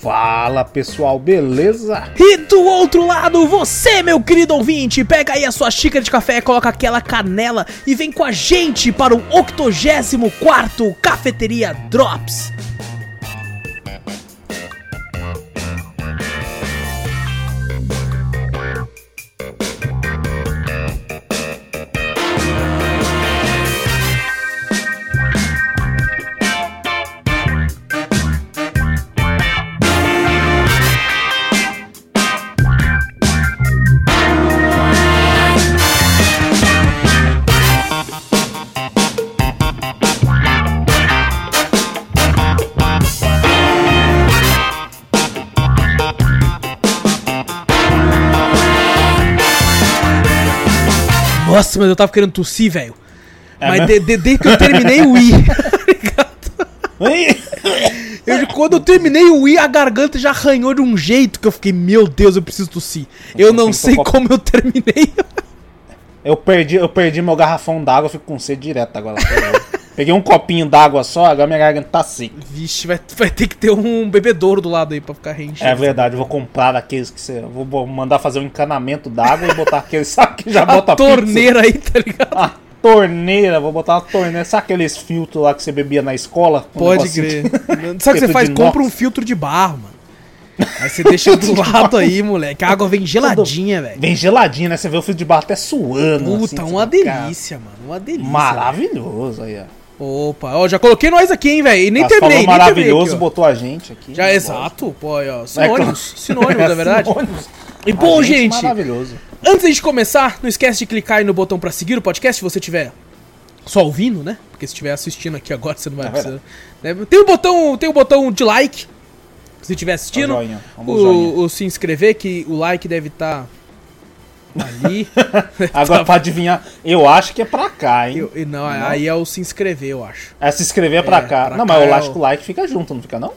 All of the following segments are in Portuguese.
Fala pessoal, beleza? E do outro lado, você, meu querido ouvinte, pega aí a sua xícara de café, coloca aquela canela e vem com a gente para o 84 Cafeteria Drops. Nossa, mas eu tava querendo tossir, velho. É mas de- de- desde que eu terminei o I. Eu, quando eu terminei o I, a garganta já arranhou de um jeito que eu fiquei, meu Deus, eu preciso tossir. Eu não sei como eu terminei. Eu perdi, eu perdi meu garrafão d'água, eu fico com sede direto agora. Peguei um copinho d'água só, agora minha garganta tá seca. Vixe, vai, vai ter que ter um bebedouro do lado aí pra ficar reenchendo. É verdade, eu vou comprar aqueles que você. Vou mandar fazer um encanamento d'água e botar aqueles. Sabe que já a bota pizza? torneira aí, tá ligado? A torneira, vou botar uma torneira. Sabe aqueles filtros lá que você bebia na escola? Um Pode crer. que- Sabe o que você faz? de Compra um filtro de barro, mano. Aí você deixa do lado aí, moleque. A água vem geladinha, velho. Vem geladinho, né? Você vê o filtro de barro até suando. Puta, assim, uma fala, cara, delícia, mano. Uma delícia. Maravilhoso aí, ó. Opa, ó, já coloquei nós aqui, hein, velho. E nem Mas terminei, falou nem terminei maravilhoso, aqui, botou a gente aqui. Já, exato, pô, ó. É Sinônimos, sinônimos, é verdade. Sinônimos. E bom, gente, Maravilhoso. antes gente começar, não esquece de clicar aí no botão pra seguir o podcast se você tiver só ouvindo, né? Porque se estiver assistindo aqui agora, você não vai É precisar. né? Tem o botão, tem o botão de like. Se estiver assistindo, o joinha, o o, o se inscrever, que o like deve estar ali. Agora, pra adivinhar, eu acho que é pra cá, hein? Eu- não, Não? aí é o se inscrever, eu acho. É se inscrever pra É, cá. pra não, cá mas é eu acho o- que o like fica junto, não fica não?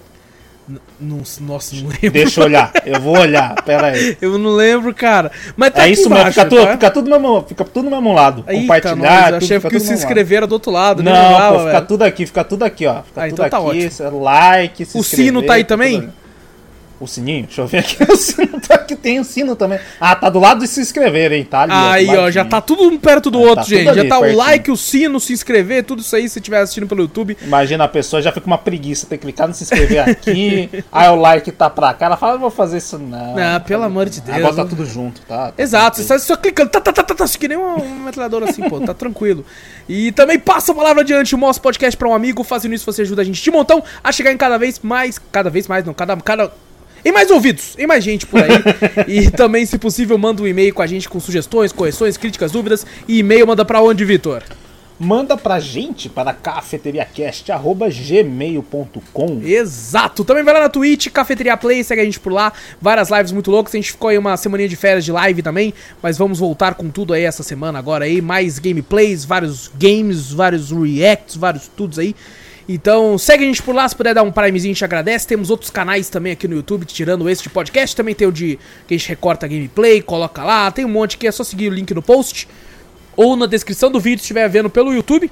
Não, nossa, não lembro. Deixa eu olhar, eu vou olhar, pera aí. Eu não lembro, cara. Mas tá é isso mesmo, fica, tudo, tá? fica, tudo no mesmo, fica tudo no mesmo lado. Eita, Compartilhar, nós, tudo, achei fica que o tudo se inscrever era do outro lado, nem Não, lembrava, pô, fica velho. tudo aqui, fica tudo aqui, ó. Fica Ah, tudo então tá aqui, ótimo. like, se O sino tá aí tudo também? Ali. O sininho? Deixa eu ver aqui. O sino tá aqui, tem o sino também. Ah, tá do lado de se inscrever, hein? Tá ali. Aí, ó, já tá tudo um perto do Ah, outro, tá gente. tudo Já ali, tá o pertinho. like, o sino, se inscrever, tudo isso aí se estiver assistindo pelo YouTube. Imagina a pessoa já fica uma preguiça, tem que clicar no se inscrever aqui, aí o like tá pra cá, ela fala, eu vou fazer isso não. Ah, pelo amor de Deus. Agora tá tudo junto, tá? Tá Exato, você está só clicando, tá, tá, tá, tá, tá, que nem uma, uma metralhadora assim, pô, tá tranquilo. E também passa a palavra adiante, mostra o podcast pra um amigo, fazendo isso você ajuda a gente de montão a chegar em cada vez mais, cada vez mais, não, cada, cada, em mais ouvidos, em mais gente por aí. e também, se possível, manda um e-mail com a gente com sugestões, correções, críticas, dúvidas. E e-mail manda pra onde, Vitor? Manda pra gente para cafeteriacast.gmail.com Exato! Também vai lá na Twitch, Cafeteria Play, segue a gente por lá. Várias lives muito loucas. A gente ficou aí uma semaninha de férias de live também, mas vamos voltar com tudo aí essa semana agora aí. Mais gameplays, vários games, vários reacts, vários tudos aí. Então segue a gente por lá, se puder dar um primezinho, a gente agradece. Temos outros canais também aqui no YouTube, tirando esse de podcast. Também tem o de que a gente recorta gameplay, coloca lá. Tem um monte que é só seguir o link no post. Ou na descrição do vídeo, se estiver vendo pelo YouTube.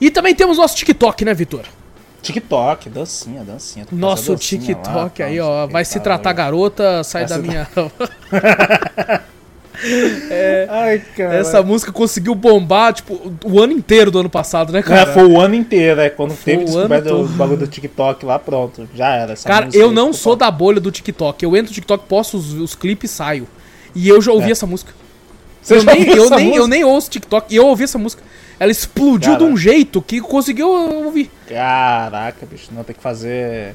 E também temos nosso TikTok, né, Vitor? TikTok, dancinha, dancinha. Nosso dancinha TikTok lá, aí, ó. Vai se tratar garota, sai da se minha. Ai, cara. Essa música conseguiu bombar, tipo, o ano inteiro do ano passado, né, É, cara? foi o ano inteiro, é. Quando Foi teve o descoberto ano o bagulho do TikTok lá, pronto. Já era. essa Cara, eu não sou da bolha do TikTok. Eu entro no TikTok, posto os, os clipes e saio. E eu já ouvi É. essa música. Você eu, já nem, ouviu eu, essa nem, eu música? nem ouço TikTok. E eu ouvi essa música. Ela explodiu de um Caraca. jeito que conseguiu ouvir. Caraca, bicho, não tem que fazer.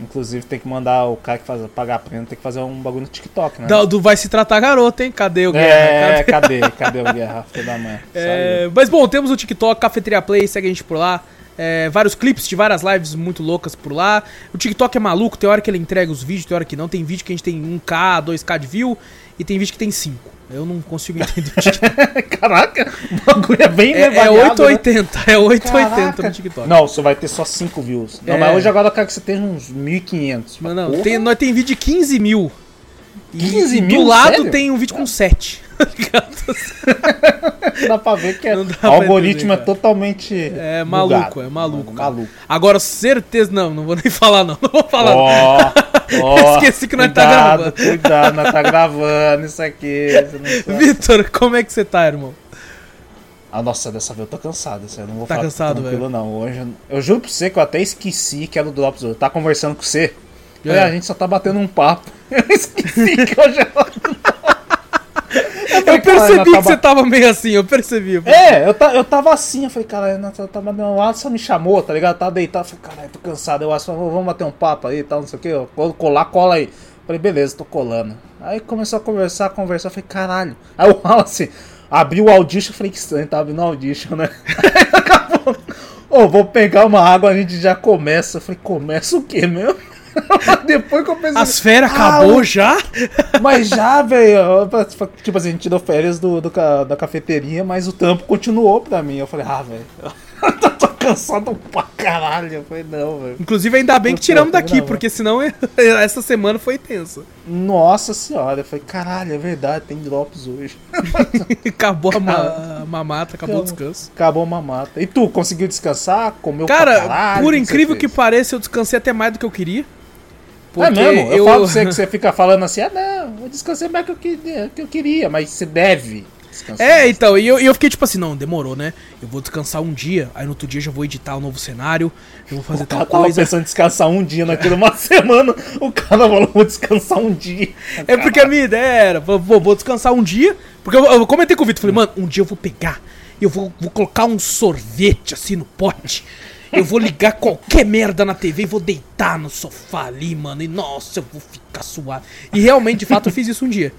Inclusive tem que mandar o cara que faz, pagar a prenda, tem que fazer um bagulho no TikTok, né? Do, do vai se tratar garota, hein? Cadê o Guerra? é, Cadê? cadê? Cadê o Guerra? Filho da mãe. É, mas bom, temos o TikTok, Cafeteria Play, segue a gente por lá. É, vários clipes de várias lives muito loucas por lá. O TikTok é maluco, tem hora que ele entrega os vídeos, tem hora que não. Tem vídeo que a gente tem 1K, 2K de view e tem vídeo que tem 5. Eu não consigo entender o TikTok. Caraca, o bagulho é bem É, é variado, né? 880, é 880 Caraca. no TikTok. Não, você vai ter só 5 views. Não, É. mas hoje agora eu quero que você tenha uns 1.500. Mas não, tem, nós tem vídeo de 15 mil. E 15 do mil? lado Sério? tem um vídeo com 7. Dá pra ver que é... Não dá o algoritmo entender, é totalmente. É maluco, bugado. é maluco. Maluco. Agora, certeza. Não, não vou nem falar, não. Não vou falar. não. Ó, Esqueci que nós tá gravando. Cuidado, nós tá gravando isso aqui. Vitor, como é que você tá, irmão? Ah, nossa, dessa vez eu tô cansado. Eu não vou Tá falar cansado, tranquilo, não. Hoje, eu- eu juro pra você que eu até esqueci que era o Drops hoje. Tá conversando com você. É. Falei, "Ah, a gente só tá batendo um papo. Eu esqueci que hoje era. Eu percebi "Caralho, que você tá tava meio assim, eu percebi. eu percebi. É, eu, ta, eu tava assim, eu falei, cara, eu tava batendo lado, só me chamou, tá ligado? Eu tava deitado, eu falei, caralho, tô cansado. Eu acho, vamos bater um papo aí e tal, não sei o que. Eu, vou colar, cola aí. Falei, beleza, tô colando. Aí começou a conversar, conversar, eu falei, caralho. Aí o Wallace abriu o Audition, eu falei, que estranho, tava abrindo o Audition, né? Acabou. Ô, vou pegar uma água, a gente já começa. Eu falei, começa o quê, meu? Depois que eu pensei. As férias Ah, acabou já? Mas já, velho. Tipo assim, a gente tirou férias do, do da cafeteria, mas o trampo continuou pra mim. Eu falei, ah, velho. Tô cansado pra caralho. Eu falei, não, velho. Inclusive, ainda bem que tiramos daqui, porque senão essa semana foi tensa. Nossa senhora. Eu falei, caralho, é verdade, tem drops hoje. Acabou a, ma- mamata, acabou o descanso. Acabou a mamata. E tu, conseguiu descansar? Comeu Cara, caralho? por que incrível que fez? pareça, eu descansei até mais do que eu queria. É mesmo? Eu, falo pra você que você fica falando assim, ah, não, eu descansei mais que eu queria, que eu queria mas você deve descansar. É, então, e eu, eu fiquei tipo assim, não, demorou, né? Eu vou descansar um dia, aí no outro dia já vou editar um novo cenário, eu vou fazer O tal cara tava coisa. pensando em descansar um dia naquilo, uma semana, o cara falou, vou descansar um dia. É porque a minha ideia era, vou, vou descansar um dia, porque eu, eu comentei com o Vitor, falei, mano, um dia eu vou pegar, eu vou, vou colocar um sorvete assim no pote, eu vou ligar qualquer merda na TV e vou deitar no sofá ali, mano, e nossa, eu vou ficar suave. E realmente, de fato, eu fiz isso um dia.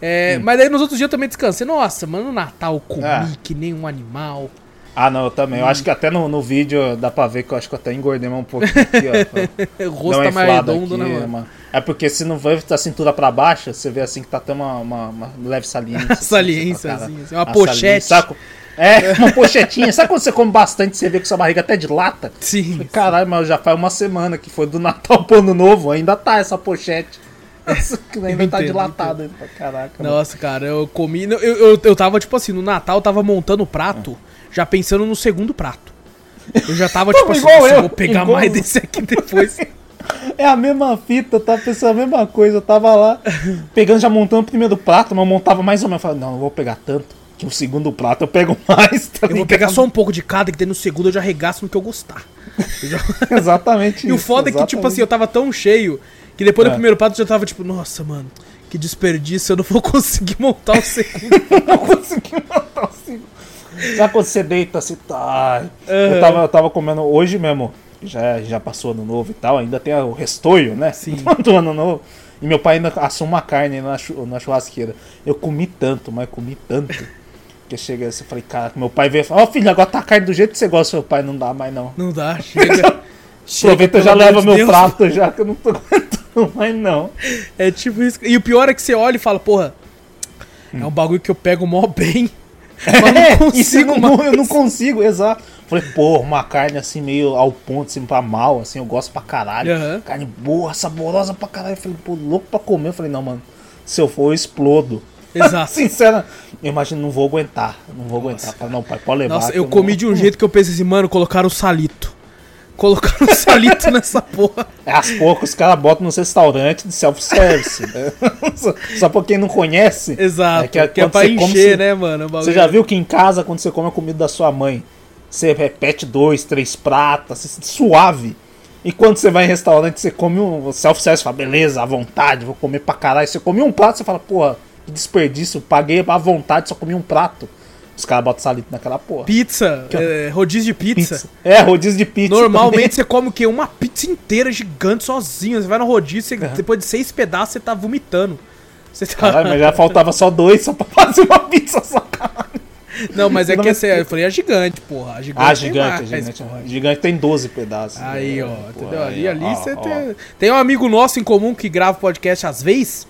É, Mas aí nos outros dias eu também descansei. Nossa, mano, no Natal eu comi Ah. que nem um animal. Ah, não, eu também. Eu acho que até no, no vídeo dá pra ver que eu acho que eu até engordei mais um pouquinho aqui, ó. O rosto uma tá mais redondo, aqui, né, mano? mano? É porque se não vai da cintura pra baixo, você vê assim que tá até uma, uma, uma leve saliência. assim, Saliência, cara. assim, assim, uma A pochete. saliência, sabe? É, uma pochetinha. Sabe quando você come bastante você vê que sua barriga até dilata? Sim. Caralho, mas já faz uma semana que foi do Natal pro Ano Novo, ainda tá essa pochete. Essa que ainda tá entendo, dilatada. ainda. Caraca. mano. Nossa, cara, eu comi. Eu, eu, eu tava, tipo assim, no Natal eu tava montando o prato, já pensando no segundo prato. Eu já tava, tipo assim, nossa, eu eu, vou pegar igual mais desse aqui depois. É a mesma fita, eu tava pensando a mesma coisa. Eu tava lá, pegando, já montando o primeiro prato, mas eu montava mais ou menos. Eu falei, não, eu vou pegar tanto, que o segundo prato eu pego mais. Tá Eu vou pegar só um pouco de cada, que daí no segundo eu já arregaço no que eu gostar. Eu já- Exatamente E o foda é que, tipo assim, eu tava tão cheio que depois do É. primeiro prato eu já tava tipo, nossa, mano, que desperdício, eu não vou conseguir montar o segundo. não consegui matar o segundo. Já quando você deita assim, tá. Eu, Aham. tava, eu tava comendo hoje mesmo, já, já passou ano novo e tal, ainda tem o restoio, né? Sim. Do ano novo. E meu pai ainda assou uma carne na churrasqueira. Eu comi tanto, mas comi tanto. Que chega assim, eu falei, cara, meu pai veio e falou, ó filho, agora tá a carne do jeito que você gosta, seu pai, não dá mais não. Não dá, chega. chega Aproveita já leva de meu Deus. prato já, que eu não tô aguentando mais não. É tipo isso. E o pior é que você olha e fala, porra, Hum. é um bagulho que eu pego mó bem. Mas não consigo não, eu não consigo, exato. Falei, pô, uma carne assim meio ao ponto, assim, pra mal, assim, eu gosto pra caralho. Aham. Carne boa, saborosa pra caralho. Eu falei, pô, louco pra comer. Eu falei, não, mano, se eu for, eu explodo. Exato. Sincera, eu imagino, não vou aguentar. Não vou aguentar. Falei, não, pai, pode levar. Nossa, eu não- comi de um jeito que eu pensei assim, mano, colocaram o salito. Colocaram o salito nessa porra. É as poucas os caras botam nos restaurantes de self-service. né? só, só pra quem não conhece. Exato. É que é que é pra come, encher, você- né, mano? Você já viu que em casa, quando você come a comida da sua mãe, você repete dois, três pratos, assim, suave. E quando você vai em restaurante, você come um self-service, fala, beleza, à vontade, vou comer pra caralho. Você come um prato, você fala, porra, desperdício, paguei à vontade, só comi um prato. Os caras botam salito naquela porra. Pizza, é, rodízio de pizza. Pizza. É, rodízio de pizza. Normalmente você come o quê? Uma pizza inteira gigante sozinho. Você vai no rodízio, você- depois de seis pedaços, você tá vomitando. Você tá... Caralho, mas já faltava só dois só pra fazer uma pizza só, caralho. Não, mas é que esse, eu falei a gigante, porra. A gigante Ah, gigante, mais, gigante. porra. Gigante tem 12 pedaços. Aí, É, ó, pô, entendeu? aí, Ali, ali ó, você ó. tem. Tem um amigo nosso em comum que grava podcast às vezes.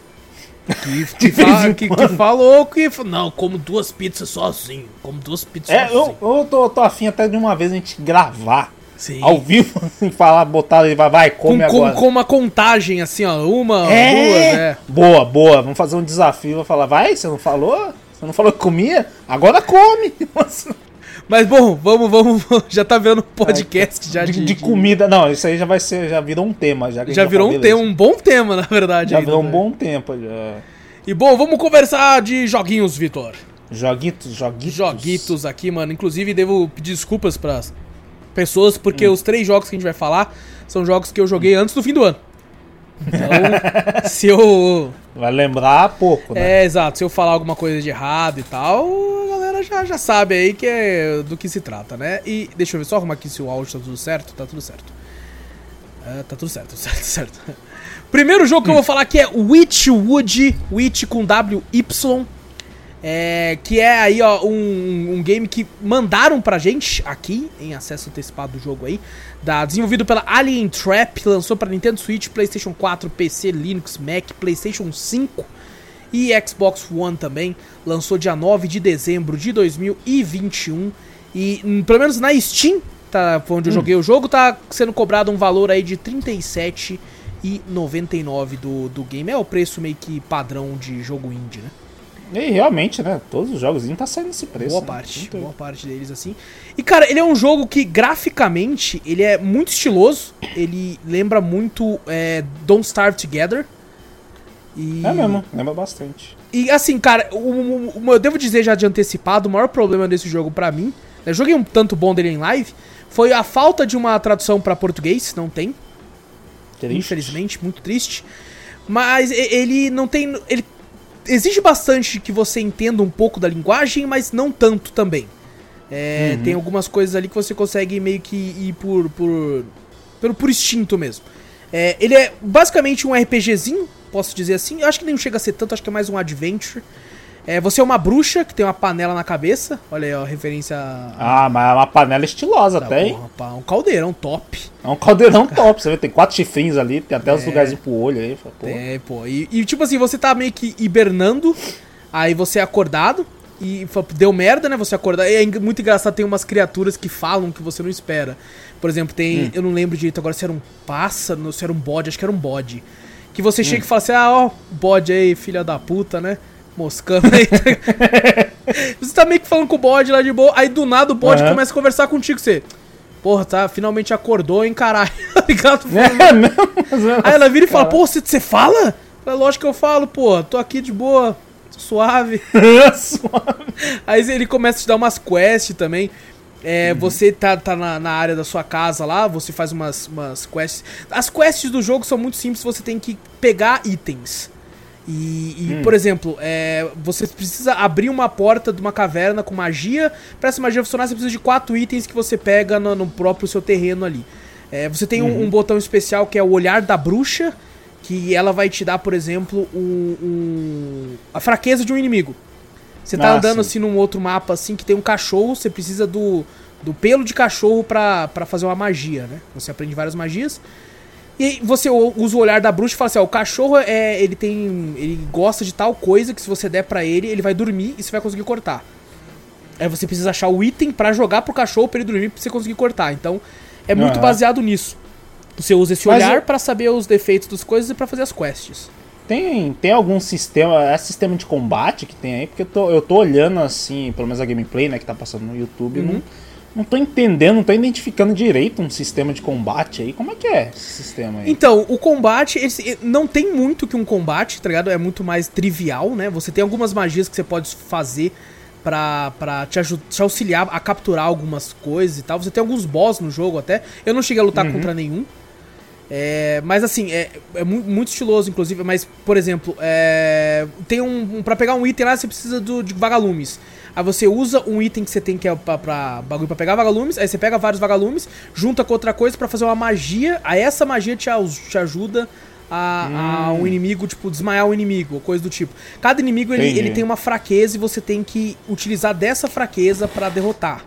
Que, que, fala- que- que falou que. Não, como duas pizzas sozinho. Como duas pizzas É, sozinho. eu, eu tô, tô afim até de uma vez a gente gravar Sim. ao vivo, assim, falar, botar ele, vai, vai, com, come com, agora. com uma contagem assim, ó. Uma, duas, é. é. Boa, boa. Vamos fazer um desafio. Vou falar, vai, você não falou? Você não falou que comia? Agora come. Mas bom, vamos, vamos. Já tá virando podcast já de, de, de comida. Não, isso aí já vai ser, já virou um tema. Já, Já virou um tema, um bom tema, na verdade. Já ainda, virou um né? bom tempo. Já. E bom, vamos conversar de joguinhos, Vitor. Joguitos, joguitos. Joguitos aqui, mano. Inclusive, devo pedir desculpas pras pessoas, porque os três jogos que a gente vai falar são jogos que eu joguei antes do fim do ano. Então, se eu. Vai lembrar pouco, né? É, exato. Se eu falar alguma coisa de errado e tal, a galera já, já sabe aí que é do que se trata, né? E deixa eu ver só arrumar aqui se o áudio tá tudo certo. Tá tudo certo. É, tá tudo certo, certo, certo. Primeiro jogo que eu vou falar aqui é Witchwood, Witch com W-Y. É, que é aí, ó, um, um game que mandaram pra gente aqui, em acesso antecipado do jogo aí. Da, desenvolvido pela Alien Trap, lançou pra Nintendo Switch, PlayStation 4, PC, Linux, Mac, PlayStation 5 e Xbox One também. Lançou dia 9 de dezembro de 2021. E hum, pelo menos na Steam, tá, foi onde eu joguei o jogo, tá sendo cobrado um valor aí de R$ 37,99 do, do game. É o preço meio que padrão de jogo indie, né? E realmente, né? Todos os jogos tá saindo esse preço. Boa né? parte, Muito- boa parte deles assim. E cara, ele é um jogo que graficamente ele é muito estiloso. Ele lembra muito é, Don't Starve Together. E, É mesmo, lembra bastante. E assim, cara, o, o- o- eu devo dizer já de antecipado, o maior problema desse jogo pra mim, eu joguei um tanto bom dele em live, foi a falta de uma tradução pra português, não tem, Triste. infelizmente, muito triste. Mas ele não tem. Ele exige bastante que você entenda um pouco da linguagem, mas não tanto também. É, Uhum. Tem algumas coisas ali que você consegue meio que ir por. por. pelo por instinto mesmo. É, ele é basicamente um RPGzinho, posso dizer assim. Eu acho que nem chega a ser tanto, acho que é mais um adventure. É, você é uma bruxa que tem uma panela na cabeça. Olha aí, ó, referência a. Ah, mas é uma panela estilosa Tá, até, hein? porra, pá, um caldeirão top. É um caldeirão top. Você vê, tem quatro chifrinhos ali, tem até os É. lugarzinhos pro olho aí. Pô. É, pô. E, e, tipo assim, você tá meio que hibernando, aí você é acordado e deu merda, né? Você acordar. É eng- muito engraçado, tem umas criaturas que falam que você não espera. Por exemplo, tem. Eu não lembro direito agora se era um pássaro, se era um bode, acho que era um bode. Que você chega e fala assim: ah, ó, bode aí, filha da puta, né? Moscando aí. você tá meio que falando com o bode lá de boa, aí do nada o bode Aham. começa a conversar contigo, você. Porra, tá, finalmente acordou, hein, caralho. Tá ligado? É mas é Aí ela vira e fala, pô, você, fala? Falei, lógico que eu falo, pô, tô aqui de boa, suave. Suave. Aí ele começa a te dar umas quests também. É, Uhum. Você tá, tá na, na área da sua casa lá, você faz umas, umas quests. As quests do jogo são muito simples, você tem que pegar itens. E, e, Hum. por exemplo, é, você precisa abrir uma porta de uma caverna com magia. Pra essa magia funcionar, você precisa de quatro itens que você pega no, no próprio seu terreno ali. É, você tem um, Uhum. um botão especial que é o olhar da bruxa, que ela vai te dar, por exemplo, um, um- a fraqueza de um inimigo. Você tá Ah, andando sim. assim num outro mapa assim que tem um cachorro, você precisa do, do pelo de cachorro pra, pra fazer uma magia, né? Você aprende várias magias. E você usa o olhar da bruxa e fala assim, ó, o cachorro é, ele tem, ele gosta de tal coisa que se você der pra ele, ele vai dormir e você vai conseguir cortar. Aí você precisa achar o item pra jogar pro cachorro pra ele dormir pra você conseguir cortar. Então, é muito Aham. baseado nisso. Você usa esse olhar eu- pra saber os defeitos das coisas e pra fazer as quests. Tem, tem algum sistema, é sistema de combate que tem aí? Porque eu tô, eu tô olhando assim, pelo menos a gameplay, né, que tá passando no YouTube, Uhum. não, não tô entendendo, não tô identificando direito um sistema de combate aí. Como é que é esse sistema aí? Então, o combate, esse, não tem muito que um combate, tá ligado? É muito mais trivial, né? Você tem algumas magias que você pode fazer pra, pra te, te auxiliar a capturar algumas coisas e tal. Você tem alguns boss no jogo até. Eu não cheguei a lutar contra nenhum. É, mas assim, é, é mu- muito estiloso, inclusive. Mas, por exemplo, é, tem um. um para pegar um item lá, você precisa do, de vagalumes. Aí você usa um item que você tem que é pra, pra bagulho pra pegar vagalumes. Aí você pega vários vagalumes, junta com outra coisa pra fazer uma magia. Aí essa magia te, te ajuda a, a um inimigo, tipo, desmaiar o inimigo, ou coisa do tipo. Cada inimigo ele, ele tem uma fraqueza e você tem que utilizar dessa fraqueza pra derrotar.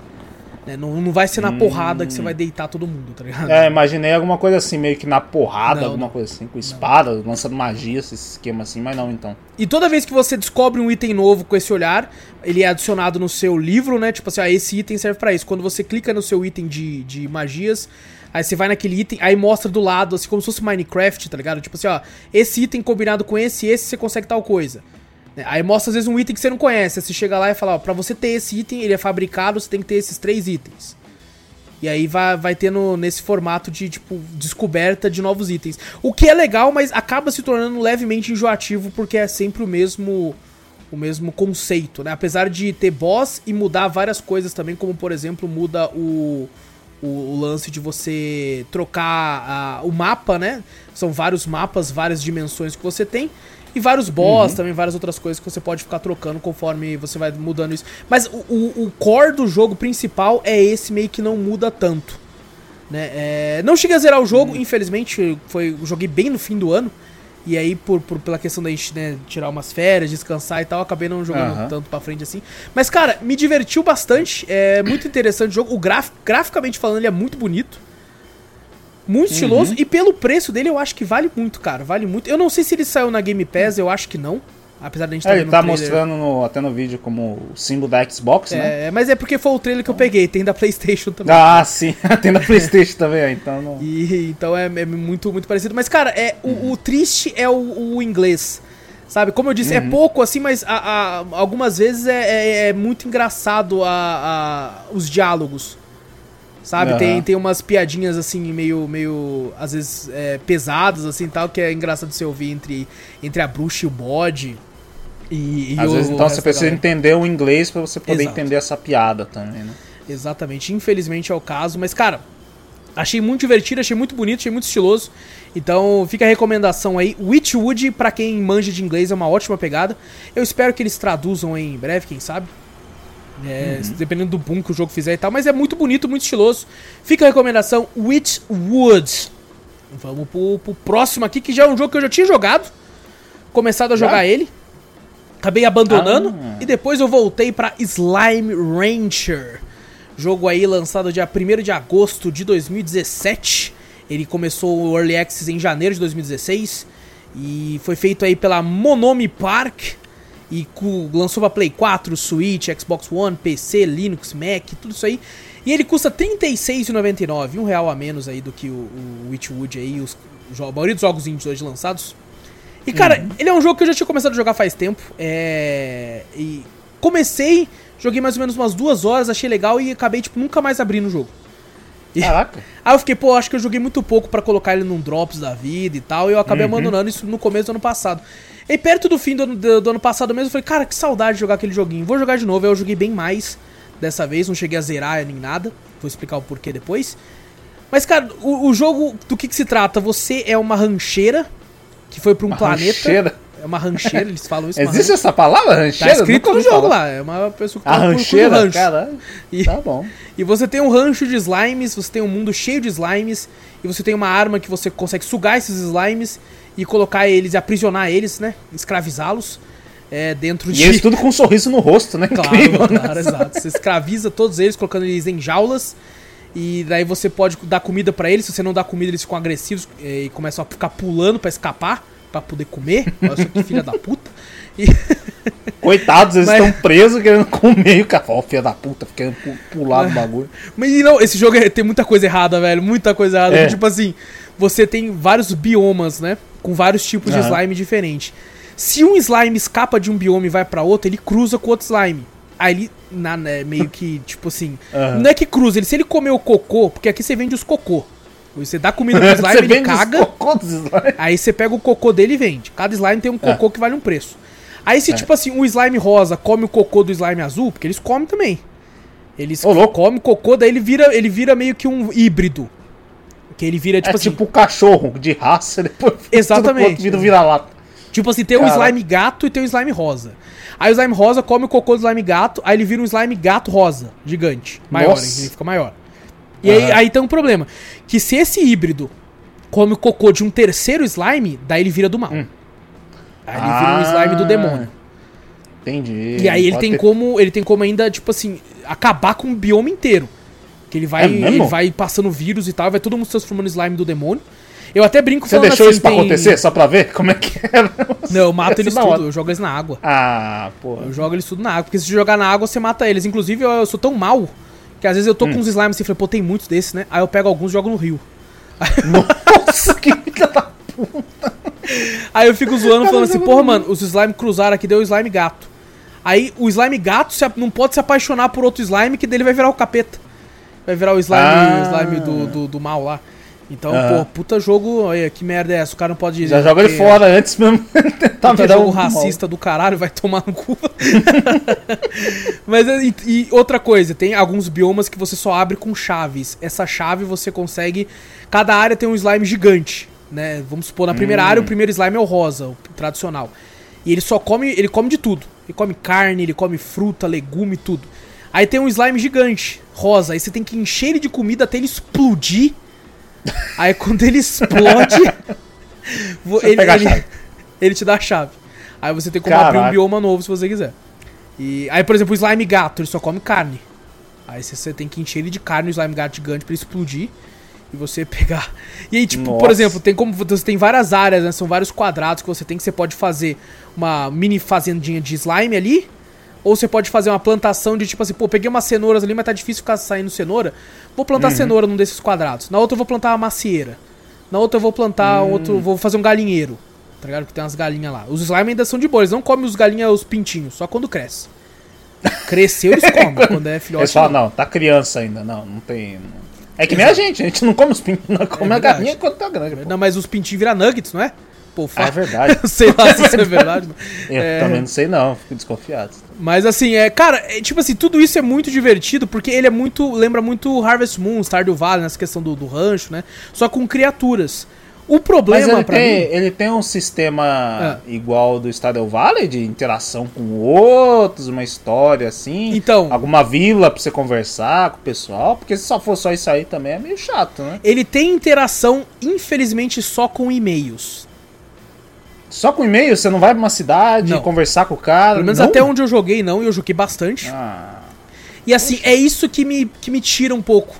Né? Não, não vai ser na porrada que você vai deitar todo mundo, tá ligado? É, imaginei alguma coisa assim, meio que na porrada, Não, alguma não. coisa assim, com espada, lançando magia, esse esquema assim, mas não então. E toda vez que você descobre um item novo com esse olhar, ele é adicionado no seu livro, né? Tipo assim, ah, esse item serve pra isso. Quando você clica no seu item de, de magias, aí você vai naquele item, aí mostra do lado, assim, como se fosse Minecraft, tá ligado? Tipo assim, ó, esse item combinado com esse e esse, você consegue tal coisa. Aí mostra às vezes um item que você não conhece. Você chega lá e fala, ó, pra você ter esse item, ele é fabricado, você tem que ter esses três itens. E aí vai, vai tendo nesse formato de, tipo, descoberta de novos itens. O que é legal, mas acaba se tornando levemente enjoativo, porque é sempre o mesmo o mesmo conceito, né? Apesar de ter boss e mudar várias coisas também, como por exemplo, muda o, o, o lance de você trocar a- o mapa, né? São vários mapas, várias dimensões que você tem. E vários boss também, várias outras coisas que você pode ficar trocando conforme você vai mudando isso. Mas o, o, o core do jogo principal é esse meio que não muda tanto. Né? É, não cheguei a zerar o jogo, infelizmente, foi, joguei bem no fim do ano. E aí, por, por- pela questão da gente né, tirar umas férias, descansar e tal, acabei não jogando Aham. tanto pra frente assim. Mas, cara, me divertiu bastante. É muito interessante o jogo. O graf, graficamente falando, ele é muito bonito. Muito estiloso. E pelo preço dele, eu acho que vale muito, cara. Vale muito. Eu não sei se ele saiu na Game Pass, eu acho que não. Apesar da gente É, vendo ele tá trailer. mostrando no- até no vídeo como o símbolo da Xbox, né? É, mas é porque foi o trailer que eu peguei. Tem da PlayStation também. Ah, sim. Tem na Playstation também, então não... E, então é, é muito, muito parecido. Mas, cara, é, o, o triste é o, o inglês. Sabe? Como eu disse, é pouco assim, mas a- a- algumas vezes é, é- é muito engraçado a- os diálogos. Sabe? Aham. Tem, tem umas piadinhas assim, meio, meio às vezes, é, pesadas, assim tal, que é engraçado de você ouvir entre, entre a bruxa e o bode. E, e Às o- vezes, então, você precisa entender o inglês pra você poder Exato. entender essa piada também, né? Exatamente, infelizmente é o caso, mas cara, achei muito divertido, achei muito bonito, achei muito estiloso. Então fica a recomendação aí. Witchwood, pra quem manja de inglês, é uma ótima pegada. Eu espero que eles traduzam em breve, quem sabe. É, Dependendo do boom que o jogo fizer e tal, mas é muito bonito, muito estiloso. Fica a recomendação: Witchwood. Vamos pro, pro próximo aqui, que já é um jogo que eu já tinha jogado. Começado a Já? jogar ele. Acabei abandonando. Ah. E depois eu voltei pra Slime Rancher. Jogo aí lançado dia 1 de agosto de 2017. Ele começou o Early Access em janeiro de 2016. E foi feito aí pela Monomi Park. E lançou pra Play 4, Switch, Xbox One, PC, Linux, Mac, tudo isso aí. E ele custa R$ 36,99, um real a menos aí do que o, o Witchwood aí, os, jo- a maioria dos jogos indies hoje lançados. E cara, ele é um jogo que eu já tinha começado a jogar faz tempo. É. E comecei, joguei mais ou menos umas duas horas, achei legal e acabei, tipo, nunca mais abrindo o jogo. Caraca. Aí eu fiquei, pô, acho que eu joguei muito pouco pra colocar ele num drops da vida e tal, e eu acabei Uhum. abandonando isso no começo do ano passado. E perto do fim do, ano- do- do ano passado mesmo, eu falei, cara, que saudade de jogar aquele joguinho. Vou jogar de novo. Aí eu joguei bem mais dessa vez, não cheguei a zerar nem nada. Vou explicar o porquê depois. Mas, cara, o, o jogo, do que, que se trata? Você é uma rancheira que foi pra um Uma planeta. rancheira? É uma rancheira, eles falam isso. Existe essa palavra, Tá rancheira? escrito Nunca no jogo falar. lá. É uma pessoa que A tá rancheira? rancho. Caralho. E- Tá bom. E você tem um rancho de slimes, você tem um mundo cheio de slimes, e você tem uma arma que você consegue sugar esses slimes e colocar eles, aprisionar eles, né? Escravizá-los é, dentro E de. eles tudo com um sorriso no rosto, né? Claro, Incrível, né? claro, exato. Você escraviza todos eles, colocando eles em jaulas. E daí você pode dar comida pra eles. Se você não dá comida, eles ficam agressivos eh, e começam a ficar pulando pra escapar, pra poder comer. Olha só que filha da puta. E, Coitados, eles Mas- estão presos querendo comer. E o ó, filho da puta, querendo pu- pular do bagulho. Mas não, esse jogo é- tem muita coisa errada, velho. Muita coisa errada. É. Tipo assim, você tem vários biomas, né? Com vários tipos de Aham. slime diferentes. Se um slime escapa de um bioma e vai pra outro, ele cruza com outro slime. Aí ele, na, né, meio que, tipo assim. Aham. Não é que cruza, ele, se ele comer o cocô, porque aqui você vende os cocô. Você dá comida pro slime, ele caga. Aí você pega o cocô dele e vende. Cada slime tem um cocô que vale um preço. Aí se, É. tipo assim, o slime rosa come o cocô do slime azul, porque eles comem também. Eles Ô, comem cocô, daí ele vira, ele vira meio que um híbrido. Que ele vira, tipo é assim. tipo o cachorro de raça, depois Exatamente. quanto vira lata. Tipo assim, tem um Caraca. slime gato e tem um slime rosa. Aí o slime rosa come o cocô do slime gato, aí ele vira um slime gato rosa, gigante. Maior, Nossa. ele fica maior. E aí, Aham. aí tem um problema. Que se esse híbrido come o cocô de um terceiro slime, daí ele vira do mal. Hum. Aí ele vira um slime do Ah, demônio. Entendi. E aí ele Pode tem ter- como. Ele tem como ainda, tipo assim, acabar com o bioma inteiro. Que ele vai. É ele vai passando vírus e tal, vai todo mundo se transformando em slime do demônio. Eu até brinco Você deixou assim, isso pra tem- acontecer só pra ver como é que era? Não, eu mato eles é tudo, eu jogo eles na água. Ah, pô. Eu jogo eles tudo na água, porque se jogar na água, você mata eles. Inclusive, eu, eu sou tão mal que às vezes eu tô Hum. com uns slimes assim e falei, pô, tem muitos desses, né? Aí eu pego alguns e jogo no rio. Nossa, que filha da Aí eu fico zoando, falando assim, porra, mano, os slime cruzaram aqui, deu o slime gato. Aí o slime gato não pode se apaixonar por outro slime, que dele vai virar o capeta. Vai virar o slime, Ah. o slime do, do, do mal lá. Então, Aham. pô, puta jogo, olha, que merda é essa? O cara não pode... Já joga ele fora antes mesmo. Tentar Puta jogo um racista do caralho, vai tomar no cu. Mas e, e outra coisa, tem alguns biomas que você só abre com chaves. Essa chave você consegue. Cada área tem um slime gigante, né? Vamos supor, na primeira Hum. área o primeiro slime é o rosa, o tradicional. E ele só come, ele come de tudo. Ele come carne, ele come fruta, legume, tudo. Aí tem um slime gigante, rosa. Aí você tem que encher ele de comida até ele explodir. Aí quando ele explode, ele, ele- ele te dá a chave. Aí você tem como abrir um Caraca. bioma novo se você quiser. E aí, por exemplo, o slime gato, ele só come carne. Aí você, tem que encher ele de carne, o slime gato gigante pra ele explodir e você pegar. E aí, tipo, por Nossa. exemplo, tem como você tem várias áreas, né? São vários quadrados que você tem que você pode fazer uma mini fazendinha de slime ali. Ou você pode fazer uma plantação de tipo assim, pô, peguei umas cenouras ali, mas tá difícil ficar saindo cenoura. Vou plantar Uhum. cenoura num desses quadrados. Na outra eu vou plantar uma macieira. Na outra eu vou plantar Hum. outro, vou fazer um galinheiro. Tá ligado? Porque tem umas galinhas lá. Os slime ainda são de boa, eles não comem os galinhas, os pintinhos, só quando cresce. Cresceu eles comem, quando é filhote. Eles falam, não. não, tá criança ainda. Não, não tem. É que nem a gente, a gente não come os pintos, não come a verdade. galinha quando tá grande. pô. Não, mas os pintinhos viram nuggets, não é? Pô, Ah, fala. é verdade. Sei lá se isso é verdade. não. Eu É. também não sei não, fico desconfiado. Mas assim, é, cara, é, tipo assim, tudo isso é muito divertido porque ele é muito, lembra muito Harvest Moon, Stardew Valley, nessa questão do, do rancho, né? Só com criaturas. O problema tem, mim, ele tem um sistema Ah. igual do Stardew Valley, de interação com outros, uma história assim. Então- Alguma vila pra você conversar com o pessoal, porque se só for só isso aí também é meio chato, né? ele tem interação, infelizmente, só com e-mails. Só com e-mail, você não vai pra uma cidade Não. conversar com o cara. Pelo menos não? até onde eu joguei, não, e eu joguei bastante. Ah, E assim, é isso que me, que me tira um pouco.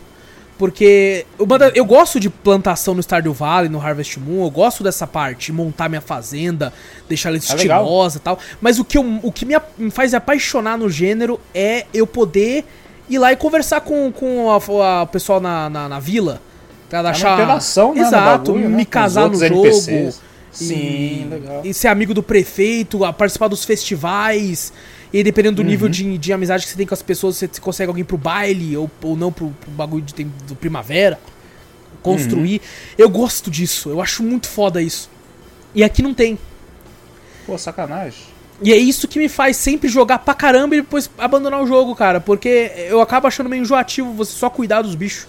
Porque uma da- eu gosto de plantação no Stardew Valley, no Harvest Moon, eu gosto dessa parte, montar minha fazenda, deixar ela É legal. estilosa e tal. Mas o que, eu- o que me, me faz apaixonar no gênero é eu poder ir lá e conversar com, com a, a- o pessoal na, na, na vila. Pra uma achar. interação, né, Exato, bagulho, né, me casar no jogo. NPCs. E- Sim, legal. E ser amigo do prefeito, a participar dos festivais. E dependendo do nível Uhum. de, de amizade que você tem com as pessoas, você consegue alguém pro baile ou, ou não pro, pro bagulho de, do primavera. Construir. Uhum. Eu gosto disso. Eu acho muito foda isso. E aqui não tem. Pô, sacanagem. E é isso que me faz sempre jogar pra caramba e depois abandonar o jogo, cara. Porque eu acabo achando meio enjoativo você só cuidar dos bichos.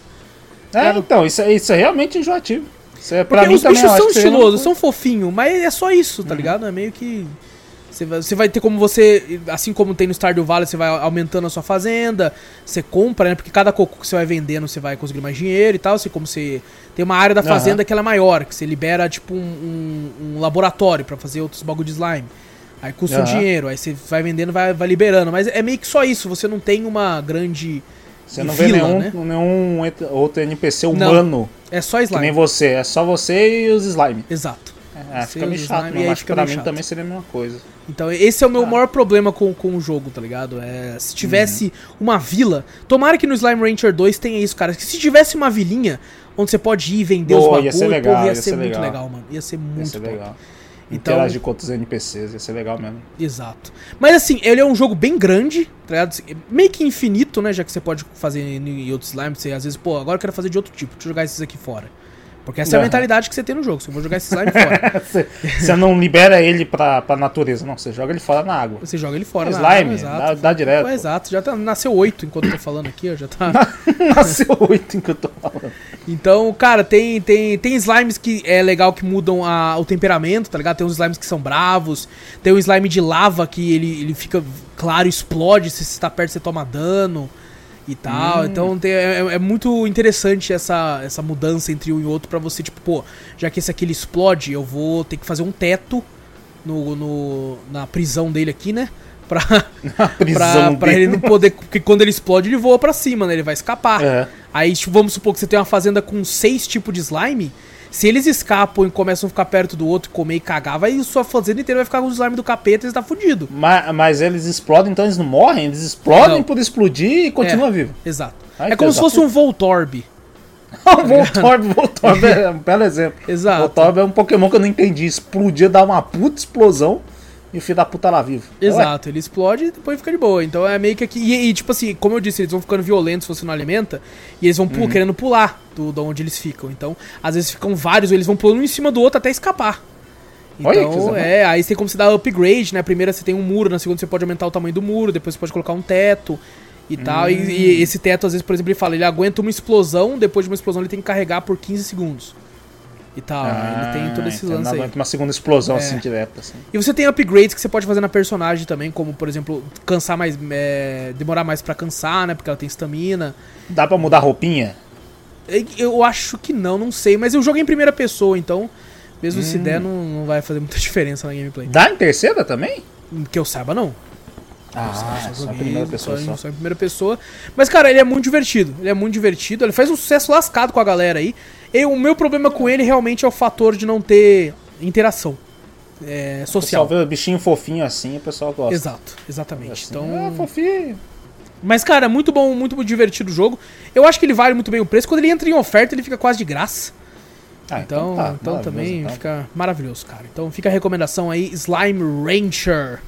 É, Cara, então, isso, é- isso é realmente enjoativo. Isso é, pra Porque mim os bichos são estilosos, coisa- são fofinhos, mas é só isso, Uhum. tá ligado? É meio que. Você vai, ter como você, assim como tem no Stardew Valley, você vai aumentando a sua fazenda, você compra, né? Porque cada cocô que você vai vendendo, você vai conseguir mais dinheiro e tal. Assim como você tem uma área da fazenda que ela é maior, que você libera tipo um, um- um laboratório pra fazer outros bagulho de slime. Aí custa um Aham. dinheiro, aí você vai vendendo, vai, vai liberando. Mas é meio que só isso, você não tem uma grande. Você não vê vila, nenhum, né? nenhum outro NPC Não. humano É só que slime. nem você. É só você e os slime. Exato. É, Você fica meio os chato, slime, mas acho que fica pra mim chato. também seria a mesma coisa. Então, esse é o meu Ah. maior problema com, com o jogo, tá ligado? É, se tivesse Uhum. uma vila. Tomara que no Slime Rancher 2 tenha isso, cara. Que se tivesse uma vilinha onde você pode ir vender os Pô, bagulho, ia ser pô, legal, ia ia ser, ser muito legal. legal, mano. Ia ser Ia muito ser top. legal. Então- Interagir com outros NPCs, ia ser legal mesmo. Exato. Mas assim, ele é um jogo bem grande, tá ligado? Meio que infinito, né? Já que você pode fazer em outros slimes. Você às vezes, pô, agora eu quero fazer de outro tipo. Deixa eu jogar esses aqui fora. Porque essa é a mentalidade que você tem no jogo. Você vou jogar esse slime fora. Você, não libera ele pra, pra natureza, não. Você joga ele fora na água. Você joga ele fora. na Slime, água, dá, dá direto. Pô, exato, já tá, nasceu oito enquanto eu tô falando aqui, ó, já tá. Nasceu oito que eu tô falando. Então, cara, tem, tem, tem slimes que é legal que mudam a- o temperamento, tá ligado? Tem uns slimes que são bravos, tem um slime de lava que ele, ele fica claro explode, se você tá perto você toma dano. E tal. Então tem- é, é muito interessante essa, essa mudança entre um e outro pra você, tipo, pô, já que esse aqui ele explode, eu vou ter que fazer um teto no, no- na prisão dele aqui, né? Pra, pra, pra ele não poder. Porque quando ele explode, ele voa pra cima, né? Ele vai escapar. É. Aí, tipo, vamos supor que você tem uma fazenda com seis tipos de slime. Se eles escapam e começam a ficar perto do outro, comer e cagar, vai sua fazenda inteira vai ficar com o slime do capeta e tá fudido. Mas, mas eles explodem, então eles não morrem? Eles explodem Não. por explodir e continuam É. vivos. Exato. Ai, é como se fosse um Voltorb. Voltorb, Voltorb é um belo exemplo. Exato. Voltorb é um Pokémon que eu não entendi. Explodia, dá uma puta explosão e o filho da puta lá vivo. Exato, ele explode e depois fica de boa. Então é meio que aqui. E, e, tipo assim, como eu disse, eles vão ficando violentos se você não alimenta. E eles vão pu- querendo pular do, de onde eles ficam. Então, às vezes ficam vários, eles vão pulando um em cima do outro até escapar. Então, coisa é, aí você tem como você dar upgrade, né? Primeiro você tem um muro, na segunda você pode aumentar o tamanho do muro, depois você pode colocar um teto e tal. E, e esse teto, às vezes, por exemplo, ele fala, ele aguenta uma explosão, depois de uma explosão ele tem que carregar por 15 segundos. E tal, ele tem todo esse então lance aí. uma segunda explosão É. assim direta. Assim. E você tem upgrades que você pode fazer na personagem também, como por exemplo, cansar mais. é, demorar mais pra cansar, né? Porque ela tem estamina. Dá pra mudar a roupinha? E- Eu acho que não, não sei. Mas eu joguei em primeira pessoa, então, mesmo se Hum. der, não, não vai fazer muita diferença na gameplay. Dá em terceira também? Que eu saiba, não. Ah, Eu só primeira pessoa só, só. só em primeira pessoa. Mas, cara, ele é muito divertido. Ele é muito divertido. Ele faz um sucesso lascado com a galera aí. E o meu problema com ele realmente é o fator de não ter interação é, O pessoal social. vê o bichinho fofinho assim, o pessoal gosta. Exato, exatamente. Assim, Então, Ah, fofinho. Mas, cara, é muito bom, muito divertido o jogo. Eu acho que ele vale muito bem o preço. Quando ele entra em oferta, ele fica quase de graça. Ah, Então, tá, então também então. fica maravilhoso, cara. Então fica a recomendação aí, Slime Rancher.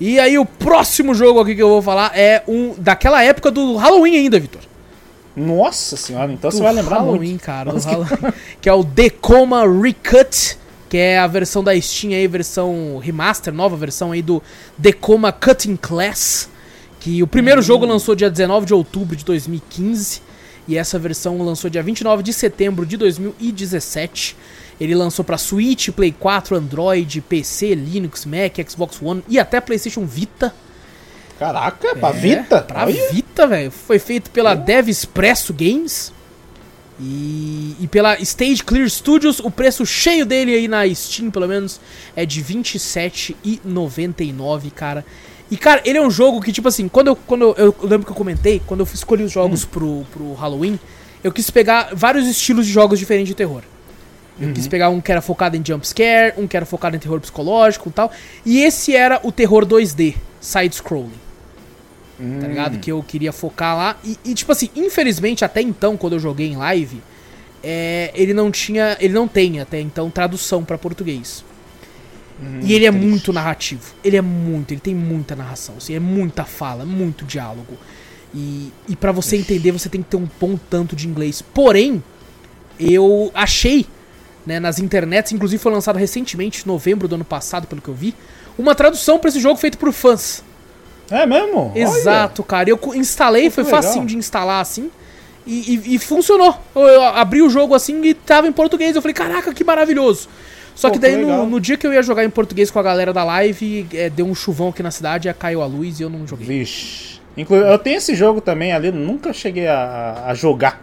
E aí o próximo jogo aqui que eu vou falar é um daquela época do Halloween ainda, Vitor. Nossa senhora, então Do você vai lembrar Halloween, muito. cara. do Halloween, que é o Decoma Recut, que é a versão da Steam aí, versão remaster, nova versão aí do Decoma Cutting Class. Que o primeiro Hum. jogo lançou dia 19 de outubro de 2015. E essa versão lançou dia 29 de setembro de 2017. Ele lançou pra Switch, Play 4, Android, PC, Linux, Mac, Xbox One e até PlayStation Vita. Caraca, pra É, Vita? Pra Olha. Vita, velho. Foi feito pela Dev Expresso Games. E, e pela Stage Clear Studios. O preço cheio dele aí na Steam, pelo menos, é de R$ 27,99, cara. E, cara, ele é um jogo que, tipo assim, quando eu, quando eu, eu lembro que eu comentei, quando eu escolhi os jogos pro, pro Halloween, eu quis pegar vários estilos de jogos diferentes de terror. Eu quis pegar um que era focado em jumpscare, um que era focado em terror psicológico e tal. E esse era o terror 2D, side-scrolling tá ligado? Que eu queria focar lá. E, e, tipo assim, infelizmente, até então, quando eu joguei em live, é, ele não tinha. Ele não tem até então tradução pra português. e ele é triste. muito narrativo. Ele é muito, ele tem muita narração, assim, é muita fala, muito diálogo. E, e para você entender, você tem que ter um bom tanto de inglês. Porém, eu achei, né, nas internets, inclusive foi lançado recentemente, novembro do ano passado, pelo que eu vi, uma tradução pra esse jogo feito por fãs. É mesmo? Olha. Exato, cara. Eu instalei, foi legal. facinho de instalar assim. E, e- e funcionou. Eu, eu abri o jogo assim e tava em português. Eu falei, caraca, que maravilhoso. Só Pô, que que daí no, no dia que eu ia jogar em português com a galera da live, é, deu um chuvão aqui na cidade, caiu a luz e eu não joguei. Vixe. Inclu eu tenho esse jogo também ali, nunca cheguei a, a jogar.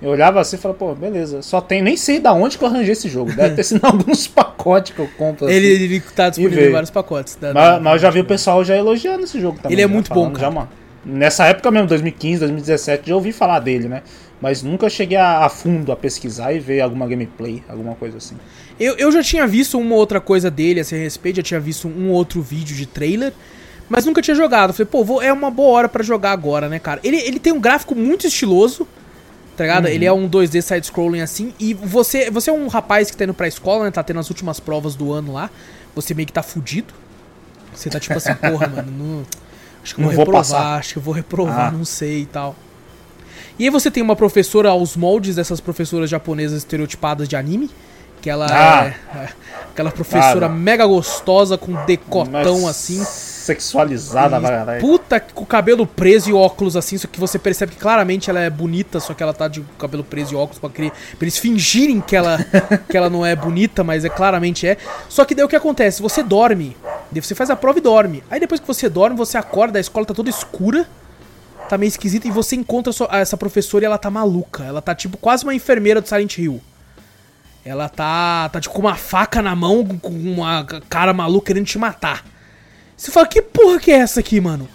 Eu olhava assim e falava, pô, beleza. Só tem, nem sei da onde que eu arranjei esse jogo. Deve ter sido alguns pacotes que eu compro. assim. Ele, ele tá disponível em vários pacotes. da- Mas, da- mas eu já vi o pessoal já elogiando esse jogo também. Ele é já muito falando bom, já Nessa época mesmo, 2015, 2017, já ouvi falar dele, né? Mas nunca cheguei a, a fundo a pesquisar e ver alguma gameplay, alguma coisa assim. Eu, eu já tinha visto uma outra coisa dele a esse respeito, já tinha visto um outro vídeo de trailer, mas nunca tinha jogado. Falei, pô, vou- é uma boa hora pra jogar agora, né, cara? Ele, ele tem um gráfico muito estiloso, tá ligado? Uhum. Ele é um 2D side-scrolling assim, e você, você é um rapaz que tá indo pra escola, né? Tá tendo as últimas provas do ano lá, você meio que tá fudido. Você tá tipo assim, porra, mano, não, acho que eu vou vou reprovar, passar. acho que eu vou reprovar, Ah. não sei e tal. E aí você tem uma professora aos moldes dessas professoras japonesas estereotipadas de anime. Que ela Ah. é, é aquela professora mega gostosa com decotão Mas assim. Sexualizada, vai puta, com o cabelo preso e óculos assim, só que você percebe que claramente ela é bonita, só que ela tá de cabelo preso e óculos pra, querer, pra eles fingirem que ela, que ela não é bonita, mas é claramente é. Só que daí o que acontece? Você dorme, você faz a prova e dorme. Aí depois que você dorme, você acorda, a escola tá toda escura. tá meio esquisita e você encontra essa professora e ela tá maluca. Ela tá tipo quase uma enfermeira do Silent Hill. Ela tá, tá tipo com uma faca na mão, com uma cara maluca querendo te matar. Você fala, que porra que é essa aqui, mano?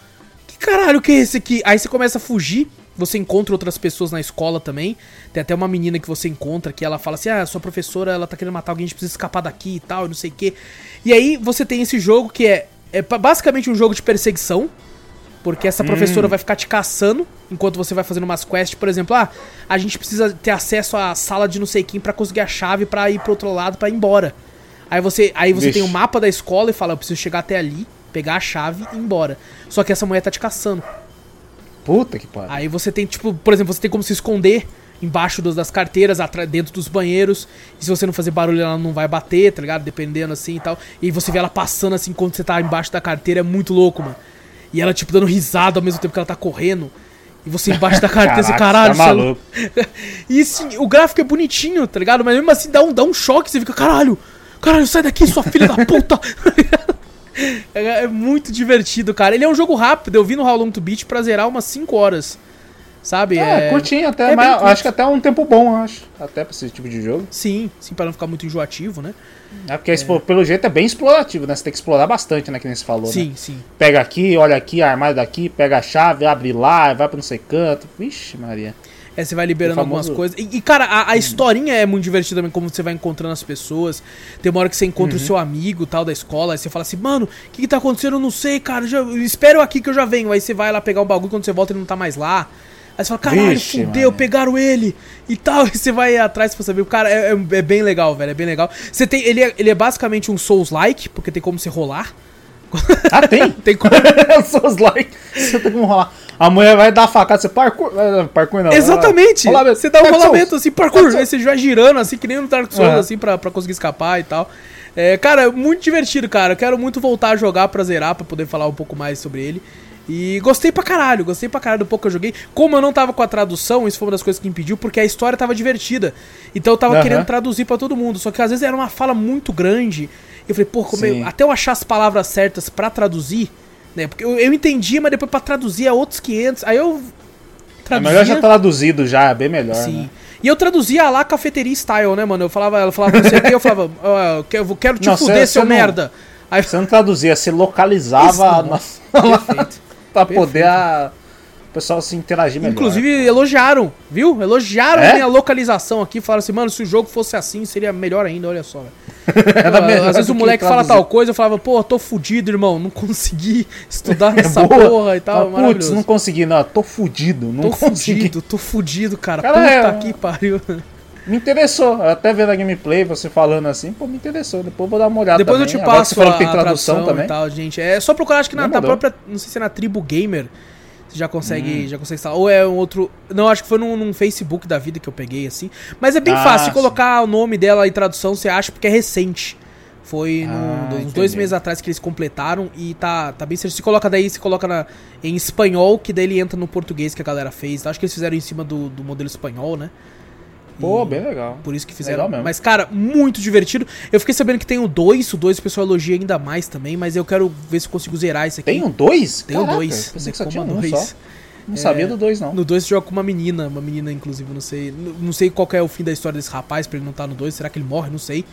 Que caralho que é esse aqui? Aí você começa a fugir, você encontra outras pessoas na escola também. Tem até uma menina que você encontra que ela fala assim: Ah, sua professora ela tá querendo matar alguém, a gente precisa escapar daqui e tal, e não sei o quê. E aí você tem esse jogo que é, é basicamente um jogo de perseguição. Porque essa professora vai ficar te caçando enquanto você vai fazendo umas quests, por exemplo, ah, a gente precisa ter acesso à sala de não sei quem pra conseguir a chave pra ir pro outro lado pra ir embora. Aí você, aí você Vixe. tem o mapa da escola e fala, eu preciso chegar até ali, pegar a chave e ir embora. Só que essa mulher tá te caçando. Puta que pariu. Aí você tem, tipo, por exemplo, você tem como se esconder embaixo das carteiras, dentro dos banheiros. E se você não fazer barulho, ela não vai bater, tá ligado? Dependendo assim e tal. E você vê ela passando assim enquanto você tá embaixo da carteira, é muito louco, mano. E ela, tipo, dando risada ao mesmo tempo que ela tá correndo. E você embaixo da carteira, você, caralho, tá você é maluco. e assim, o gráfico é bonitinho, tá ligado? Mas mesmo assim dá um, dá um choque, você fica, caralho, caralho, sai daqui, sua filha da puta. é, é muito divertido, cara. Ele é um jogo rápido, eu vi no How Long to Beat pra zerar umas 5 horas. Sabe? É, curtinho até, é mas acho que até um tempo bom, acho. Até pra esse tipo de jogo. Sim, sim, pra não ficar muito enjoativo, né? É porque, esse, pelo jeito, é bem explorativo, né? Você tem que explorar bastante, né? Que nem você falou, né? Sim, sim. Pega aqui, olha aqui, armário daqui, pega a chave, abre lá, vai pra não sei canto. Vixe, Maria. É, você vai liberando O algumas coisas. E, e, cara, a, a historinha é muito divertida também, como você vai encontrando as pessoas. Tem uma hora que você encontra Uhum. o seu amigo tal da escola, aí você fala assim, mano, o que, que tá acontecendo? Eu não sei, cara. Já, espero aqui que eu já venho. Aí você vai lá pegar um bagulho, quando você volta ele não tá mais lá. Aí você fala, caralho, Vixe, fudeu, mano. pegaram ele e tal. E você vai atrás pra saber. O cara é, é- é bem legal, velho. É bem legal. Você tem. Ele é, ele é basicamente um Souls-like, porque tem como você rolar. Ah, tem? Tem como. Seus likes. Você tem como rolar. A mulher vai dar a facada, você parkour. eh, Parkour não. Exatamente. Você dá um Dark Souls. rolamento assim, parkour, aí você vai girando assim, que nem no Dark Souls, Aham. assim, pra, pra conseguir escapar e tal. É, cara, muito divertido, cara. Eu quero muito voltar a jogar pra zerar, pra poder falar um pouco mais sobre ele. E gostei pra caralho, gostei pra caralho do pouco que eu joguei. Como eu não tava com a tradução, isso foi uma das coisas que impediu, porque a história tava divertida. Então eu tava Aham. querendo traduzir pra todo mundo. Só que às vezes era uma fala muito grande. Eu falei, pô, eu- até eu achar as palavras certas pra traduzir, né? Porque eu, eu entendia, mas depois pra traduzir é outros 500. Aí eu É melhor já traduzido já, é bem melhor. Sim. Né? E eu traduzia lá cafeteria style, né, mano? Eu falava, ela falava não sei o que, eu falava, "Ah, eu quero- te Não, fuder, cê- seu cê não- merda. Aí Você não traduzia, você localizava Isso, na- perfeito. Pra poder a... o pessoal se interagir melhor. Inclusive, elogiaram, viu? Elogiaram É? minha localização aqui. Falaram assim, mano, se o jogo fosse assim, seria melhor ainda, olha só, velho. Era Às vezes o que moleque fala tal coisa, eu falava, pô, tô fudido, irmão, não consegui estudar nessa Boa. porra e tal, Ah, Putz, não consegui, não. Tô fudido, não Tô consegui. fudido, tô fudido, cara. Cara, Puta é- que pariu. Me interessou. Até vendo a gameplay, você falando assim, pô, me interessou. Depois eu vou dar uma olhada Depois eu também. te Agora que passo você falou a, que tem tradução, também. e tal, gente. É só procurar, acho que na, na própria, não sei se é na Tribo Gamer, você já Hum. consegue, já consegue instalar. Ou é um outro, não, acho que foi num, num Facebook da vida que eu peguei, assim. Mas é bem Ah, fácil, se sim. colocar o nome dela em tradução, você acha, porque é recente. Foi Ah, uns dois meses atrás que eles completaram e tá, tá bem certo. Se coloca daí, se coloca na, em espanhol, que daí ele entra no português que a galera fez. Acho que eles fizeram em cima do, do modelo espanhol, né? Pô, bem legal. por isso que fizeram. Legal mesmo. Mas, cara, muito divertido. Eu fiquei sabendo que tem o 2, o 2 o pessoal elogia ainda mais também, mas eu quero ver se eu consigo zerar esse aqui. Tem um dois? Tem o Caraca, 2. Pensei que só tinha um dois. só. Não sabia do dois, não. No 2 você joga com uma menina, uma menina, inclusive, não sei. Não, sei qual é o fim da história desse rapaz, pra ele não estar no 2. Será que ele morre? Não sei.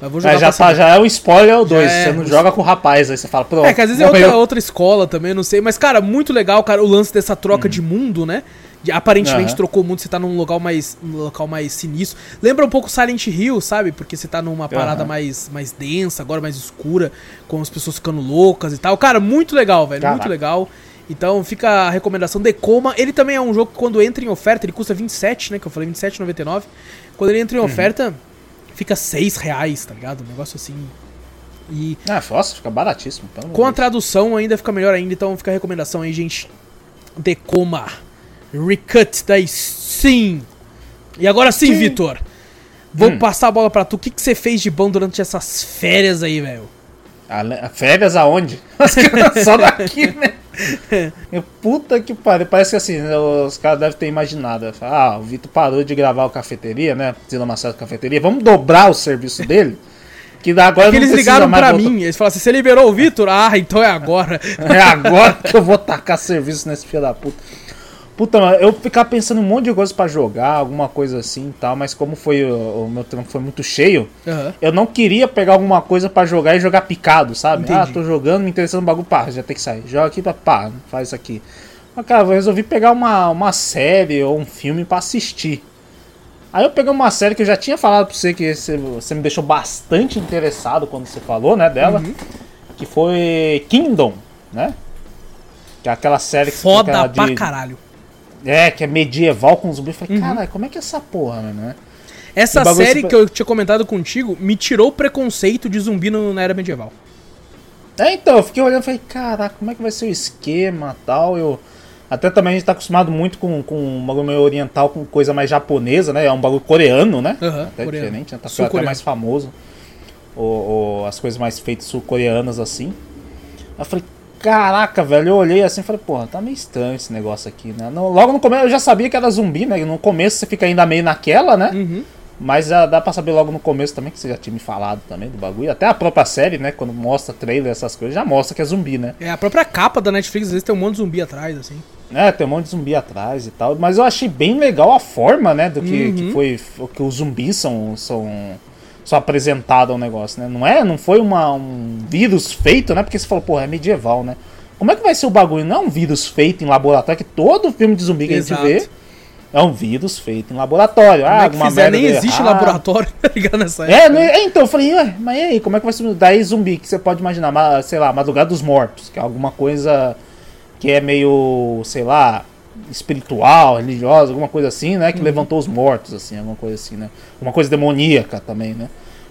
Mas vou jogar É, já, tá, já é o spoiler o dois. é, você não o- joga com o rapaz, aí você fala, pronto. É, que às vezes é outra, outra escola também, não sei. Mas, cara, muito legal, cara, o lance dessa troca de mundo, né? De, aparentemente Uhum. Trocou o mundo, você tá num local mais, num local mais sinistro. Lembra um pouco Silent Hill, sabe? Porque você tá numa parada Aham. mais, mais densa, agora mais escura, com as pessoas ficando loucas e tal. Cara, muito legal, velho. Muito Caraca. legal. Então fica a recomendação Decoma. Ele também é um jogo que quando entra em oferta, ele custa 27, né? Que eu falei, 27,99. Quando ele entra Uhum. em oferta, fica 6 reais, tá ligado? Um negócio assim. E Ah, nossa, fica baratíssimo. com a de tradução ainda fica melhor ainda, então fica a recomendação aí, gente. Decoma. Recut da Sim. E agora sim, Sim. Vitor. Vou Hum. passar a bola pra tu. O que, que você fez de bom durante essas férias aí, velho? Férias aonde? Só daqui, né? Eu, Puta que pariu. Parece que assim, os caras devem ter imaginado. Ah, o Vitor parou de gravar o cafeteria, né? Zila Macedo Cafeteria. Vamos dobrar o serviço dele? Que agora Porque não eles ligaram pra mim. Eles falaram assim: você liberou o Vitor? Ah, então é agora. É agora que eu vou tacar serviço nesse filho da puta. Puta, eu ficava pensando em um monte de coisa pra jogar, alguma coisa assim e tal, mas como foi o, o meu trampo foi muito cheio, Aham. eu não queria pegar alguma coisa pra jogar e jogar picado, sabe? Entendi. Ah, tô jogando, me interessando no bagulho, pá, já tem que sair. Joga aqui, pá, pá, faz isso aqui. Mas, cara, eu resolvi pegar uma, uma série ou um filme pra assistir. Aí eu peguei uma série que eu já tinha falado pra você, que você, você me deixou bastante interessado quando você falou, né, dela, Uhum. que foi Kingdom, né? Que é aquela série que Foda aquela pra de- caralho. É, que é medieval com zumbi. Eu falei, Uhum. caralho, como é que é essa porra, mano, né? Essa série se- que eu tinha comentado contigo me tirou o preconceito de zumbi no- na era medieval. É, então, eu fiquei olhando e falei, caraca, como é que vai ser o esquema e tal? Eu. Até também a gente tá acostumado muito com, com um bagulho meio oriental, com coisa mais japonesa, né? É um bagulho coreano, né? Aham, até coreano. diferente, né? Tá até mais famoso. O, o- as coisas mais feitas sul-coreanas assim. Aí eu falei, caraca, velho, eu olhei assim e falei, porra, tá meio estranho esse negócio aqui, né? Logo no começo eu já sabia que era zumbi, né? No começo você fica ainda meio naquela, né? Uhum. Mas já dá pra saber logo no começo também, que você já tinha me falado também do bagulho. Até a própria série, né? Quando mostra trailer, essas coisas, já mostra que é zumbi, né? É, a própria capa da Netflix, às vezes tem um monte de zumbi atrás, assim. É, tem um monte de zumbi atrás e tal. Mas eu achei bem legal a forma, né? Do que, Uhum. que foi. Que os zumbis são. são são apresentados ao negócio, né? Não é, não foi uma, um vírus feito, né? Porque você falou, porra, é medieval, né? Como é que vai ser o bagulho? Não é um vírus feito em laboratório, que todo filme de zumbi que Exato. a gente vê é um vírus feito em laboratório. Como ah, é alguma fizer, merda nem existe errado. laboratório, tá ligado nessa É, né? É, então, eu falei, ué, mas e aí, como é que vai ser? Daí zumbi, que você pode imaginar, ma- sei lá, Madrugada dos Mortos, que é alguma coisa que é meio, sei lá, espiritual, religiosa, alguma coisa assim, né? Que levantou os mortos, assim, alguma coisa assim, né? Uma coisa demoníaca também, né?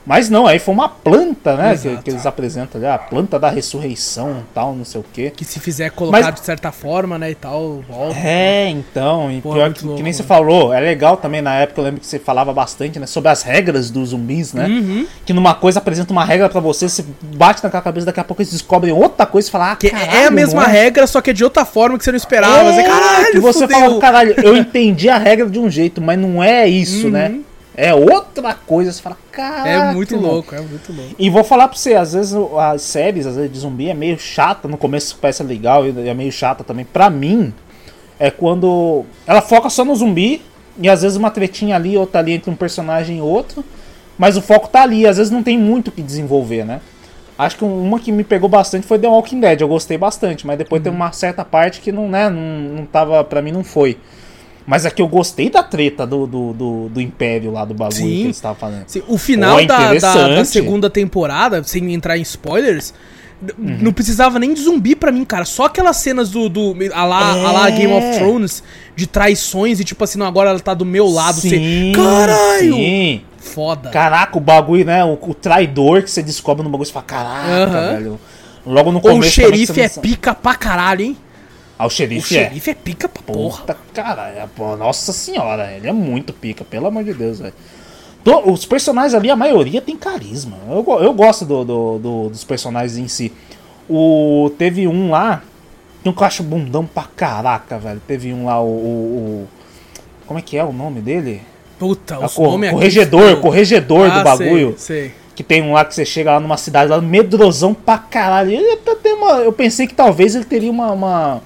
Mas não, aí foi uma planta, né? Que, que eles apresentam ali, a planta da ressurreição tal, não sei o quê. Que se fizer colocar Mas- de certa forma, né, e tal, volta. É, então, e Porra, pior que, louco, que nem você mano. falou, é legal também na época, eu lembro que você falava bastante, né, sobre as regras dos zumbis, né? Uhum. Que numa coisa apresenta uma regra pra você, você bate naquela cabeça, daqui a pouco eles descobrem outra coisa e fala, ah, Que caralho, é a mesma não é? regra, só que é de outra forma que você não esperava. Você, caralho, que você fudeu. fala, caralho, eu entendi a regra de um jeito, mas não é isso, Uhum. né? É outra coisa, você fala, caralho. É muito louco, é muito louco. E vou falar pra você, às vezes as séries, às vezes de zumbi é meio chata, no começo parece legal e é meio chata também. Pra mim, é quando ela foca só no zumbi e às vezes uma tretinha ali, outra ali entre um personagem e outro, mas o foco tá ali, às vezes não tem muito o que desenvolver, né? Acho que uma que me pegou bastante foi The Walking Dead, eu gostei bastante, mas depois Uhum. tem uma certa parte que não, né, não, não tava, pra mim não foi. Mas é que eu gostei da treta do, do, do, do Império lá, do bagulho Sim. que eles estavam fazendo. Assim, o final Pô, da, da- da, interessante. segunda temporada, sem entrar em spoilers, Uhum. não precisava nem de zumbi pra mim, cara. Só aquelas cenas do. do a, lá, a lá É. Game of Thrones, de traições e tipo assim, não, agora ela tá do meu lado. Sim, você, caralho! sim. Foda. Caraca, o bagulho, né? O, o traidor que você descobre no bagulho, você fala, caraca, Aham. velho. Logo no Ou o começo. também xerife não é pica pra caralho, hein? Ah, o O xerife é. xerife é pica pra porra. Puta, cara, é, nossa senhora, ele é muito pica, pelo amor de Deus, velho. Os personagens ali, a maioria tem carisma. Eu, eu gosto do, do- do- dos personagens em si. O, teve um lá, que eu acho bundão pra caraca, velho. Teve um lá, o. o- o- como é que é o nome dele? Puta, É os cor- nomes aqui, corregedor, corregedor do Ah, bagulho. Sei, sei. Que tem um lá que você chega lá numa cidade lá, medrosão pra caralho. Ele até tem uma. Eu pensei que talvez ele teria uma. Uma,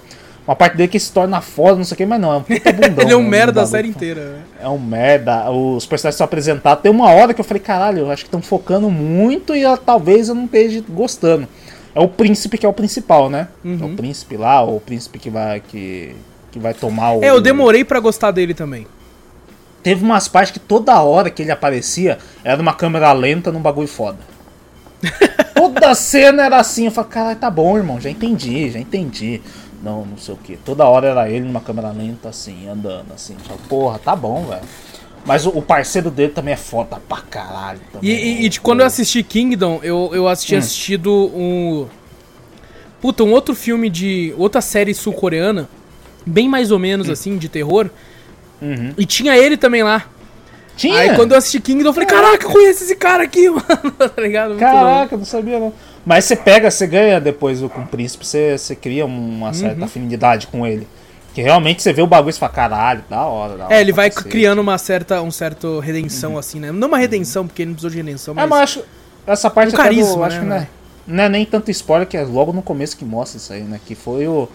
uma parte dele que se torna foda, não sei o que, mas não, é um puta bundão. Ele é um né, merda no a bagulho. série inteira, né? É um merda. Os personagens são apresentados. Tem uma hora que eu falei, caralho, eu acho que estão focando muito e eu- talvez eu não esteja gostando. É o príncipe que é o principal, né? Uhum. É o príncipe lá, o príncipe que vai. que, que vai tomar o. É, eu demorei pra gostar dele também. Teve umas partes que toda hora que ele aparecia era uma câmera lenta num bagulho foda. toda cena era assim, eu falei, caralho, tá bom, irmão, já entendi, já entendi. Não, não sei o que. Toda hora era ele numa câmera lenta, assim, andando, assim. Porra, tá bom, velho. Mas o, o parceiro dele também é foda pra caralho. E, Também, e- e de quando eu assisti Kingdom, eu, eu Hum. tinha assistido um. Puta, um outro filme de. outra série sul-coreana, bem mais ou menos assim, de terror. Uhum. E tinha ele também lá. Tinha? Aí quando eu assisti Kingdom, eu falei, caraca, eu conheço esse cara aqui, mano. tá ligado? Muito. Caraca, não sabia não. Mas você pega, você ganha depois com o príncipe, você, você cria uma certa Uhum. afinidade com ele. Que realmente você vê o bagulho e você fala, caralho, da hora, da hora. É, ele pra vai cacete. criando uma certa, um certo redenção, assim, né? Não uma redenção, porque ele não precisou de redenção, mas. É, mas acho, essa parte Um até do- carisma, acho né, que não é, não é nem tanto spoiler, que é logo no começo que mostra isso aí, né? Que foi o.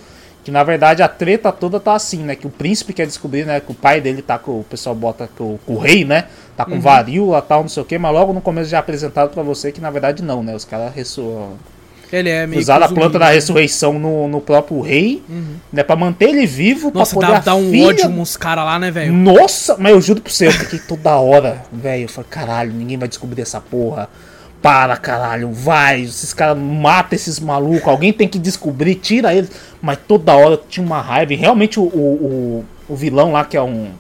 Que na verdade a treta toda tá assim, né? Que o príncipe quer descobrir, né? Que o pai dele tá com. O pessoal bota com, o- com o rei, né? Tá com varíola tal, não sei o que, mas logo no começo já é apresentado pra você que na verdade não, né? Os caras ressu... Ele é meio usaram a planta da né? ressurreição no, no próprio rei, né? Pra manter ele vivo, Nossa, pra poder dá, dá um filha ódio uns caras lá, né, velho? nossa, mas eu juro pro você, eu fiquei toda hora, velho. Eu falei, caralho, ninguém vai descobrir essa porra. Para, caralho, vai. Esses caras matam esses malucos. Alguém tem que descobrir, tira eles. Mas toda hora eu tinha uma raiva. E realmente o, o, o, vilão lá, que é um.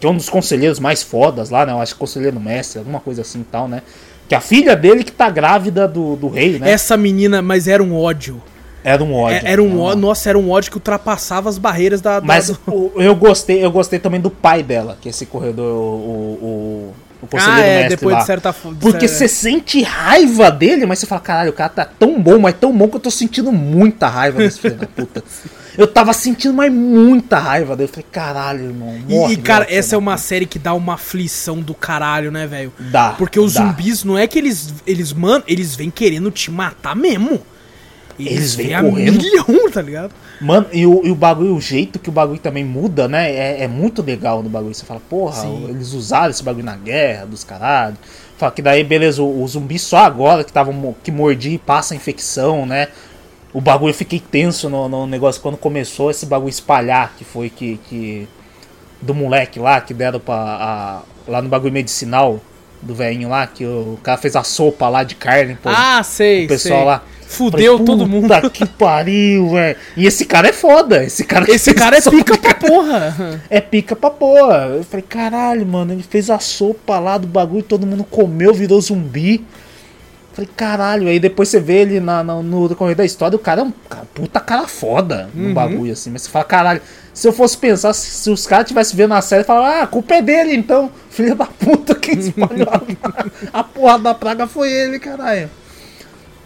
Que é um dos conselheiros mais fodas lá, né? Eu acho que conselheiro mestre, alguma coisa assim e tal, né? Que a filha dele que tá grávida do, do rei, né? Essa menina, mas era um ódio. Era um ódio. É- Era um ódio. Nossa, era um ódio que ultrapassava as barreiras da. da- Mas do- eu gostei, eu gostei também do pai dela, que é esse corredor, o, o, o Ah, conselheiro é, mestre depois lá. de certa forma. Porque você sente raiva dele, mas você fala, caralho, o cara tá tão bom, mas tão bom que eu tô sentindo muita raiva desse filho da puta. Eu tava sentindo, mas muita raiva dele. Eu falei, caralho, irmão. E, e, cara, essa é uma série que dá uma aflição do caralho, né, velho? Dá, Porque os dá. zumbis não é que eles. Eles, mano, eles vêm querendo te matar mesmo. Eles vêm a correndo. milhão, tá ligado? Mano, e o, e o bagulho, o jeito que o bagulho também muda, né? É, é muito legal no bagulho. Você fala, porra, Sim. eles usaram esse bagulho na guerra dos caralho. Fala que daí, beleza, o, o zumbi só agora que tava que mordia e passa a infecção, né? O bagulho eu fiquei tenso no, no negócio quando começou esse bagulho espalhar, que foi que. que do moleque lá, que deram pra. a- lá no bagulho medicinal do velhinho lá, que o, cara fez a sopa lá de carne, pô. ah, sei. o pessoal sei. lá. Fudeu Falei, todo mundo. Puta que pariu, velho. E esse cara é foda. Esse cara Esse cara é pica pra porra. É pica pra porra. Eu falei, caralho, mano, ele fez a sopa lá do bagulho, todo mundo comeu, virou zumbi. Falei, caralho, aí depois você vê ele na, na- no decorrer da história, o cara é um cara, puta cara foda no bagulho, assim. Mas você fala, caralho, se eu fosse pensar, se, se os caras tivessem vendo a série, falavam, ah, a culpa é dele então. Filha da puta que espalhou a, a porra da praga foi ele, caralho.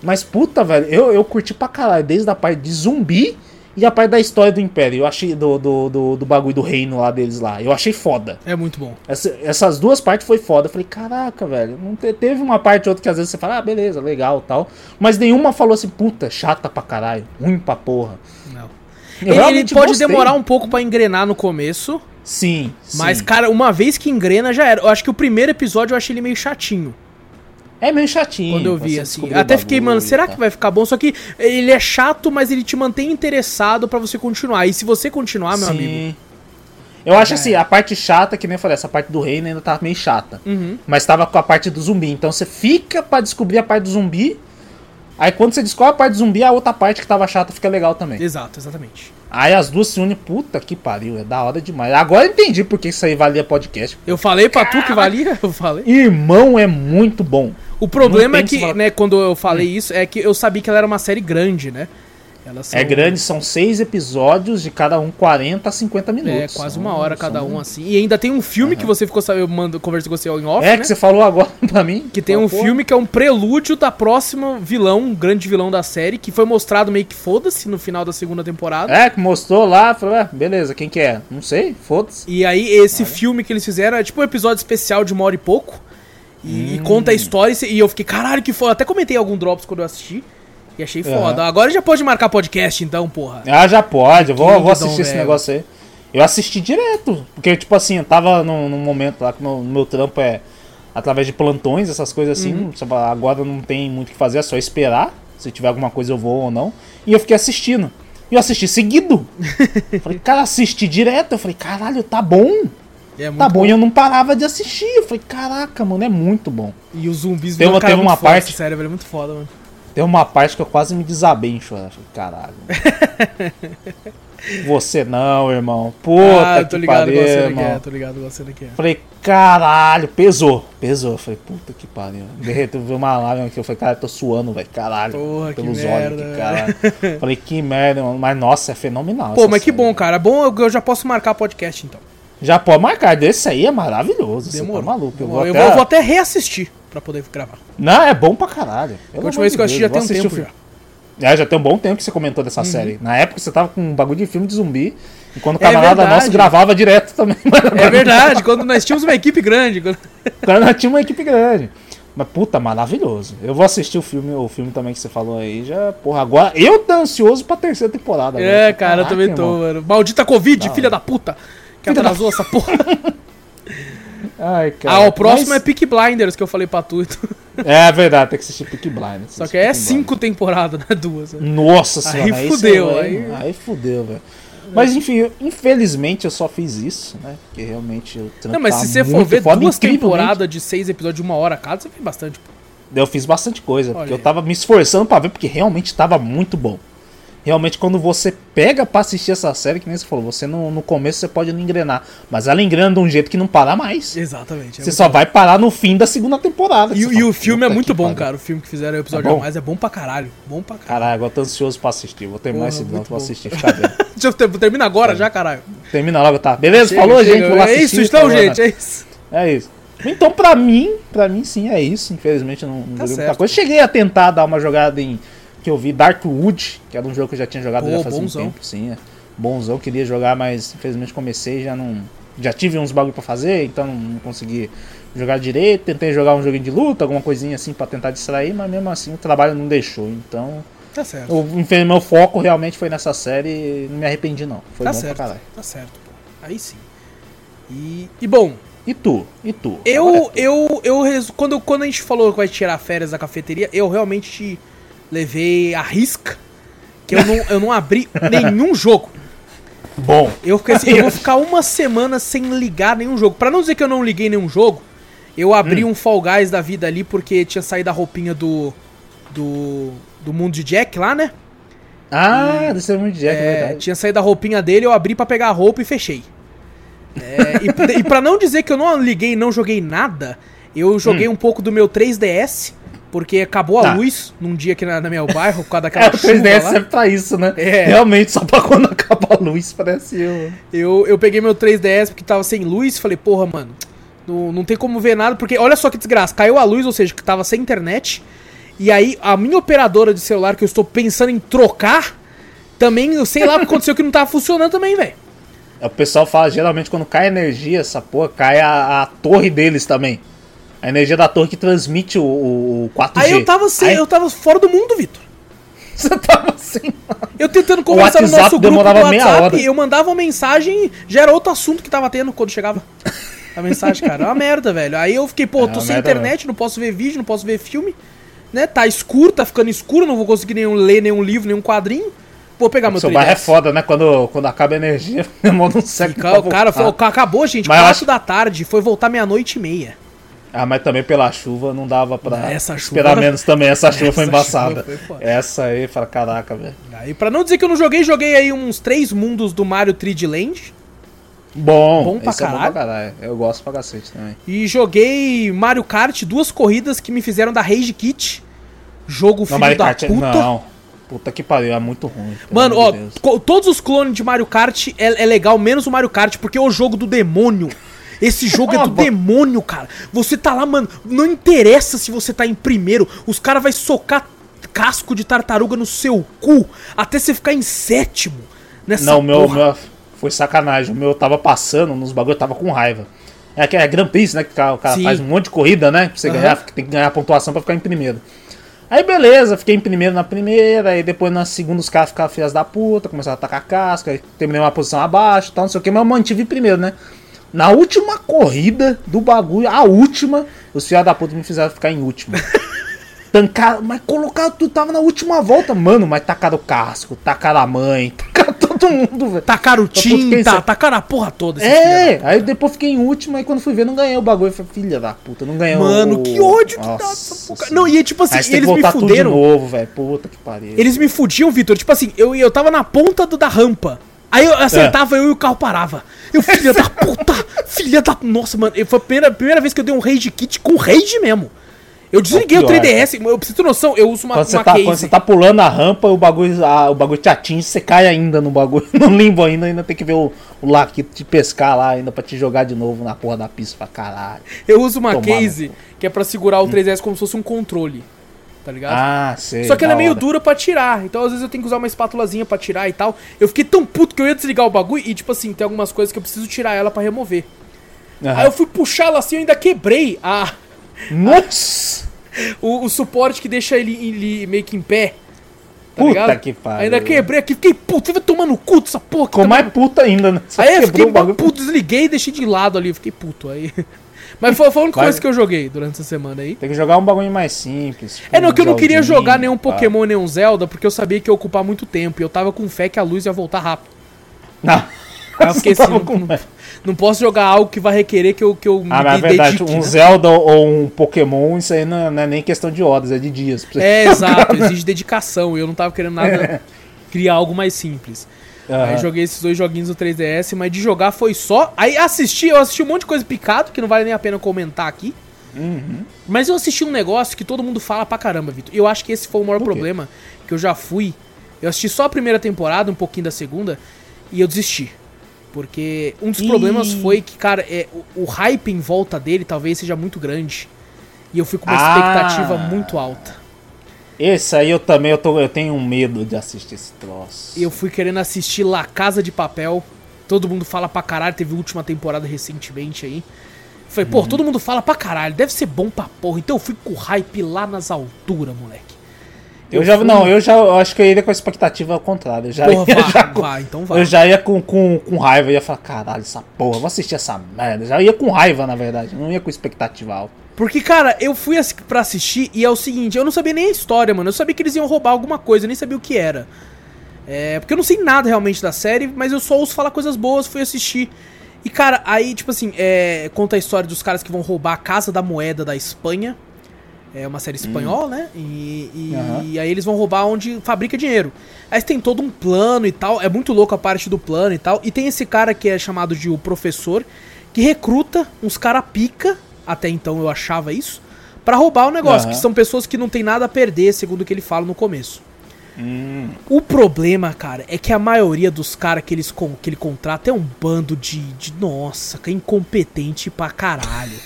Mas puta, velho, eu, eu curti pra caralho, desde a parte de zumbi e a parte da história do Império. Eu achei do, do, do, do bagulho do reino lá deles lá. Eu achei foda. É muito bom. Essa- essas duas partes foi foda. Eu falei, caraca, velho. Não te- teve uma parte ou outra que às vezes você fala, ah, beleza, legal tal. Mas nenhuma falou assim, puta, chata pra caralho, ruim pra porra. Não. Eu Ele, ele pode gostei. demorar um pouco pra engrenar no começo, Sim, mas, sim. cara, uma vez que engrena já era. Eu acho que o primeiro episódio eu achei ele meio chatinho. É meio chatinho. Quando eu vi, assim. Até fiquei, mano, será que vai ficar bom? Só que ele é chato, mas ele te mantém interessado pra você continuar. E se você continuar, meu Sim. amigo. Eu acho assim, a parte chata, que nem eu falei, essa parte do reino ainda tava meio chata. Uhum. Mas tava com a parte do zumbi. Então você fica pra descobrir a parte do zumbi. Aí quando você descobre a parte do zumbi, a outra parte que tava chata fica legal também. Exato, exatamente. Aí as duas se unem, puta que pariu, é da hora demais. Agora eu entendi porque isso aí valia podcast. Eu falei pra tu que valia? Eu falei. Irmão é muito bom. O problema é que né, quando eu falei isso, é que eu sabia que ela era uma série grande, né? Elas são- É grande, são seis episódios de cada um 40 a 50 É, minutos. quase São- uma hora cada são- um, assim. E ainda tem um filme que você ficou sabendo, eu mando, conversei com você em off, É né? que você falou agora pra mim. Que tem um Pô, filme que é um prelúdio da próxima vilão, um grande vilão da série, que foi mostrado meio que foda-se no final da segunda temporada. É, que mostrou lá, falou, é, beleza, quem que é? Não sei, foda-se. E aí, esse filme que eles fizeram é tipo um episódio especial de uma hora e pouco. E, e Hum. conta a história. E eu fiquei, caralho, que foda. Até comentei algum Drops quando eu assisti. E achei foda. Agora já pode marcar podcast, então, porra. Ah, já pode, eu vou, Que vou assistir esse velho. negócio aí. Eu assisti direto, porque, tipo assim, eu tava num, num momento lá que meu, meu trampo é através de plantões, essas coisas assim. Uhum. Agora não tem muito o que fazer, é só esperar. Se tiver alguma coisa eu vou ou não. E eu fiquei assistindo. E eu assisti seguido. falei, cara, assisti direto. Eu falei, caralho, tá bom. É Tá bom. E eu não parava de assistir. Eu falei, caraca, mano, é muito bom. E os zumbis Tem uma- cara, teve muito uma foda, parte- Sério, velho, é muito foda, mano. Tem uma parte que eu quase me desabei em chorar. Eu Falei, caralho. Você não, irmão. Puta ah, eu tô que ligado pariu, cena que é, irmão. tô ligado qual cena que é. Falei, caralho, pesou, pesou. Falei, puta que pariu. Derreteu, viu uma lágrima aqui. Eu falei, cara, eu tô suando, velho, caralho. Porra, que pelos merda, olhos aqui, caralho. Falei, que merda, mano. Mas nossa, é fenomenal. Pô, mas que série. bom, cara. Bom, eu já posso marcar podcast, então. Já pode marcar, desse aí é maravilhoso. Demorou. Você tá maluco. Eu vou, Eu até... vou, até reassistir pra poder gravar. Não, é bom pra caralho. A última vez que eu assisti já tem um tempo já. É, já tem um bom tempo que você comentou dessa série. Na época você tava com um bagulho de filme de zumbi. E quando o Uhum. É camarada verdade. nosso gravava direto também. É verdade, quando nós tínhamos uma equipe grande. quando- Quando nós tínhamos uma equipe grande. Mas puta, maravilhoso. Eu vou assistir o filme, o filme também que você falou aí, já, porra, agora eu tô ansioso pra terceira temporada. É, cara, eu Caraca, também tô, irmão. mano. Maldita Covid, filha da puta. Que atrasou essa porra. Ai, cara. Ah, o próximo Mas- é Peak Blinders, que eu falei pra tu. então. É verdade, tem que assistir Peaky Blinders. Só que é cinco temporadas, né? Duas. né? Nossa senhora, Aí fudeu, aí- Aí, aí fudeu, velho. Mas enfim, eu- infelizmente eu só fiz isso, né? Porque realmente trampo Não, mas se você for ver foda, duas temporadas de seis episódios de uma hora cada, você fez bastante. pô. Eu fiz bastante coisa, Olha porque eu aí. tava me esforçando pra ver, porque realmente tava muito bom. Realmente, quando você pega pra assistir essa série, que nem você falou, você no, no começo você pode não engrenar, mas ela engrena de um jeito que não para mais. Exatamente. é Você só bom. vai parar no fim da segunda temporada. E, e fala, o filme é "Puta muito bom, pariu." cara. O filme que fizeram o episódio É a mais é bom pra caralho. Bom pra caralho. Caralho, agora eu tô ansioso pra assistir. Vou terminar Porra, esse bloco pra assistir, ficar. Deixa eu ter- termina agora já, caralho. Termina logo, tá? Beleza? Chega, Falou, chega. gente. Vou lá É assistir, isso, então, gente. É isso. É isso. Então, pra mim, pra mim sim, é isso. Infelizmente, eu não, não Tá muita coisa. Cheguei a tentar dar uma jogada em. Que eu vi Darkwood, que era um jogo que eu já tinha jogado Pô, já faz bonzão. um tempo, sim. É. Bonzão, queria jogar, mas infelizmente comecei e já não. Já tive uns bagulho pra fazer, então não, consegui jogar direito. Tentei jogar um joguinho de luta, alguma coisinha assim pra tentar distrair, mas mesmo assim o trabalho não deixou. Então, Tá certo. o, meu foco realmente foi nessa série e não me arrependi, não. Foi Tá bom certo. pra caralho. Tá certo, pô. Aí sim. E, e bom, E tu? E tu? Agora é eu, tu. eu, eu, quando, quando a gente falou que vai tirar férias da cafeteria, eu realmente levei a risca que eu não, eu não abri nenhum jogo. Bom. Eu fiquei assim, eu vou ficar uma semana sem ligar nenhum jogo. Pra não dizer que eu não liguei nenhum jogo, eu Hum. abri um Fall Guys da vida ali porque tinha saído a roupinha do do do mundo de Jack lá, né? Ah, desse é muito Jack, é É, verdade. tinha saído a roupinha dele, eu abri pra pegar a roupa e fechei. É, e, e pra não dizer que eu não liguei e não joguei nada, eu joguei um pouco do meu 3DS, porque acabou a. Tá. luz num dia aqui na, no meu bairro, por causa daquela É, o chuva 3DS lá. serve pra isso, né? É. Realmente, só pra quando acaba a luz, parece eu. Eu, eu peguei meu 3DS porque tava sem luz, falei, porra, mano, não, não tem como ver nada, porque olha só que desgraça, caiu a luz, ou seja, que tava sem internet, e aí a minha operadora de celular que eu estou pensando em trocar, também, eu sei lá o que aconteceu que não tava funcionando também, velho. O pessoal fala, geralmente, quando cai energia, essa porra, cai a, a torre deles também. A energia da torre que transmite o, o 4G. Aí eu tava sem, Aí eu tava fora do mundo, Vitor. Você tava assim. Eu tentando conversar no nosso grupo do demorava meia WhatsApp, hora. eu mandava uma mensagem, já era outro assunto que tava tendo quando chegava a mensagem, cara. É uma merda, velho. Aí eu fiquei, pô, É tô sem internet, não posso ver vídeo, não posso ver filme, né? Tá escuro, tá ficando escuro, não vou conseguir nenhum, ler nenhum livro, nenhum quadrinho. Vou pegar meu Seu bairro é 3DS. foda, né? Quando, quando acaba a energia, um século Fica- pra o cara foi, acabou, gente, Mas eu 4 acho- da tarde, foi voltar meia-noite e meia. Ah, mas também pela chuva não dava pra Essa chuva- esperar menos também. Essa chuva foi Essa embaçada. chuva foi. Essa aí, fala, caraca, velho. Aí, pra não dizer que eu não joguei, joguei aí uns três mundos do Mario 3D Land. Bom, Bom pra esse é bom caralho. pra caralho. Eu gosto pra cacete também. E joguei Mario Kart, duas corridas que me fizeram da Rage Kit. Jogo Não, filho Mario da Kart, puta. não. Puta que pariu, é muito ruim. Mano, ó, de todos os clones de Mario Kart é, é legal, menos o Mario Kart, porque é o jogo do demônio. Esse jogo é do demônio, cara. Você tá lá, mano, não interessa se você tá em primeiro, os caras vai socar casco de tartaruga no seu cu até você ficar em sétimo. Nessa Não, meu, meu foi sacanagem. O meu tava passando nos bagulho, eu tava com raiva. É que é Grand Prix, né? Que o cara, Sim. faz um monte de corrida, né? Pra você Aham. ganhar, tem que ganhar pontuação pra ficar em primeiro. Aí beleza, fiquei em primeiro na primeira, aí depois na segunda os caras ficaram filhas da puta, começaram a atacar casca, aí terminei uma posição abaixo e tal, não sei o que, mas eu mantive primeiro, né? Na última corrida do bagulho, a última, os filhos da puta me fizeram ficar em último. Tancaram, mas colocaram tudo, tava na última volta, mano, mas tacaram o casco, tacaram a mãe, tacaram todo mundo, velho. Tacaram quem tinta, tacaram a porra toda. É, aí depois fiquei em último, aí quando fui ver, não ganhei o bagulho. Eu falei, filha da puta, não ganhei o. Mano, que ódio que dá Nossa essa porra. Não, e é tipo assim, eles me fuderam. de novo, velho. Puta que pariu. Eles me fudiam, Vitor. Tipo assim, eu, eu tava na ponta do, da rampa. Aí eu acertava eu e o carro parava. Eu, filha da puta! Filha da. Nossa, mano. Foi a primeira, primeira vez que eu dei um rage kit com rage mesmo. Eu desliguei o pior, 3DS. Eu preciso ter noção, eu uso uma, Quando você, uma tá, case. quando você tá pulando a rampa, o bagulho, a- o bagulho te atinge, você cai ainda no bagulho, no limbo ainda, ainda tem que ver o, o Laquito te pescar lá ainda pra te jogar de novo na porra da pista pra caralho. Eu uso uma Tomar case que é pra segurar o 3DS como se fosse um controle. Tá ligado? Ah, sei. Só que ela é meio hora. dura pra tirar. Então, às vezes, eu tenho que usar uma espátulazinha pra tirar e tal. Eu fiquei tão puto que eu ia desligar o bagulho e, tipo assim, tem algumas coisas que eu preciso tirar ela pra remover. Aham. Aí eu fui puxar ela assim, eu ainda quebrei a, Nossa! O, o suporte que deixa ele, ele meio que em pé. Tá Puta ligado? que pariu. Ainda quebrei aqui, fiquei puto, vai tomar no cu dessa porra. Ficou tá mais puta ainda, né? Só Aí eu fiquei puto, desliguei e deixei de lado ali. eu Fiquei puto aí. Mas foi, foi a única coisa que eu joguei durante essa semana aí. Tem que jogar um bagulho mais simples. tipo É, não, que eu não um queria jogar nenhum. Pokémon, nenhum Zelda, porque eu sabia que ia ocupar muito tempo. E eu tava com fé que a luz ia voltar rápido. Não. Eu fiquei Você assim, não, com- não, não posso jogar algo que vai requerer que eu, que eu Ah, mas é verdade, dedique, um né? Zelda ou um Pokémon, isso aí não é, não é nem questão de horas, é de dias. É, exato, exige dedicação. E eu não tava querendo nada criar algo mais simples. Aham. Aí joguei esses dois joguinhos no 3DS, mas de jogar foi só. Aí assisti, eu assisti um monte de coisa picado, que não vale nem a pena comentar aqui. Uhum. Mas eu assisti um negócio que todo mundo fala pra caramba, Vitor. Eu acho que esse foi o maior problema que eu já fui. Eu assisti só a primeira temporada, um pouquinho da segunda, e eu desisti. Porque um dos Ih. problemas foi que, cara, é, o, o hype em volta dele talvez seja muito grande. E eu fui com uma Ah. expectativa muito alta. Esse aí eu também eu, tô, eu tenho um medo de assistir esse troço. Eu fui querendo assistir La Casa de Papel. Todo mundo fala pra caralho, teve última temporada recentemente aí. Falei, Uhum. pô, todo mundo fala pra caralho, deve ser bom pra porra. Então eu fui com o hype lá nas alturas, moleque. Eu já, fui- não, eu já eu acho que eu iria com a expectativa ao contrário. Eu já, Porra, ia vai, já com, vai, então vai. eu já ia com, com, com raiva, eu ia falar, caralho, essa porra, vou assistir essa merda. Já ia com raiva, na verdade, não ia com expectativa alta. Porque, cara, eu fui pra assistir e é o seguinte, eu não sabia nem a história, mano. Eu sabia que eles iam roubar alguma coisa, eu nem sabia o que era. É, porque eu não sei nada realmente da série, mas eu só ouço falar coisas boas, fui assistir. E, cara, aí, tipo assim, é, conta a história dos caras que vão roubar a Casa da Moeda da Espanha. É uma série espanhola, né? E, e- Aham. e aí eles vão roubar onde fabrica dinheiro. Aí tem todo um plano e tal. É muito louco a parte do plano e tal. E tem esse cara que é chamado de o professor, que recruta uns cara pica, até então eu achava isso, pra roubar o negócio. Aham. Que são pessoas que não tem nada a perder, segundo o que ele fala no começo. Hum. O problema, cara, é que a maioria dos caras que, eles que ele contrata é um bando de, de. Nossa, que é incompetente pra caralho.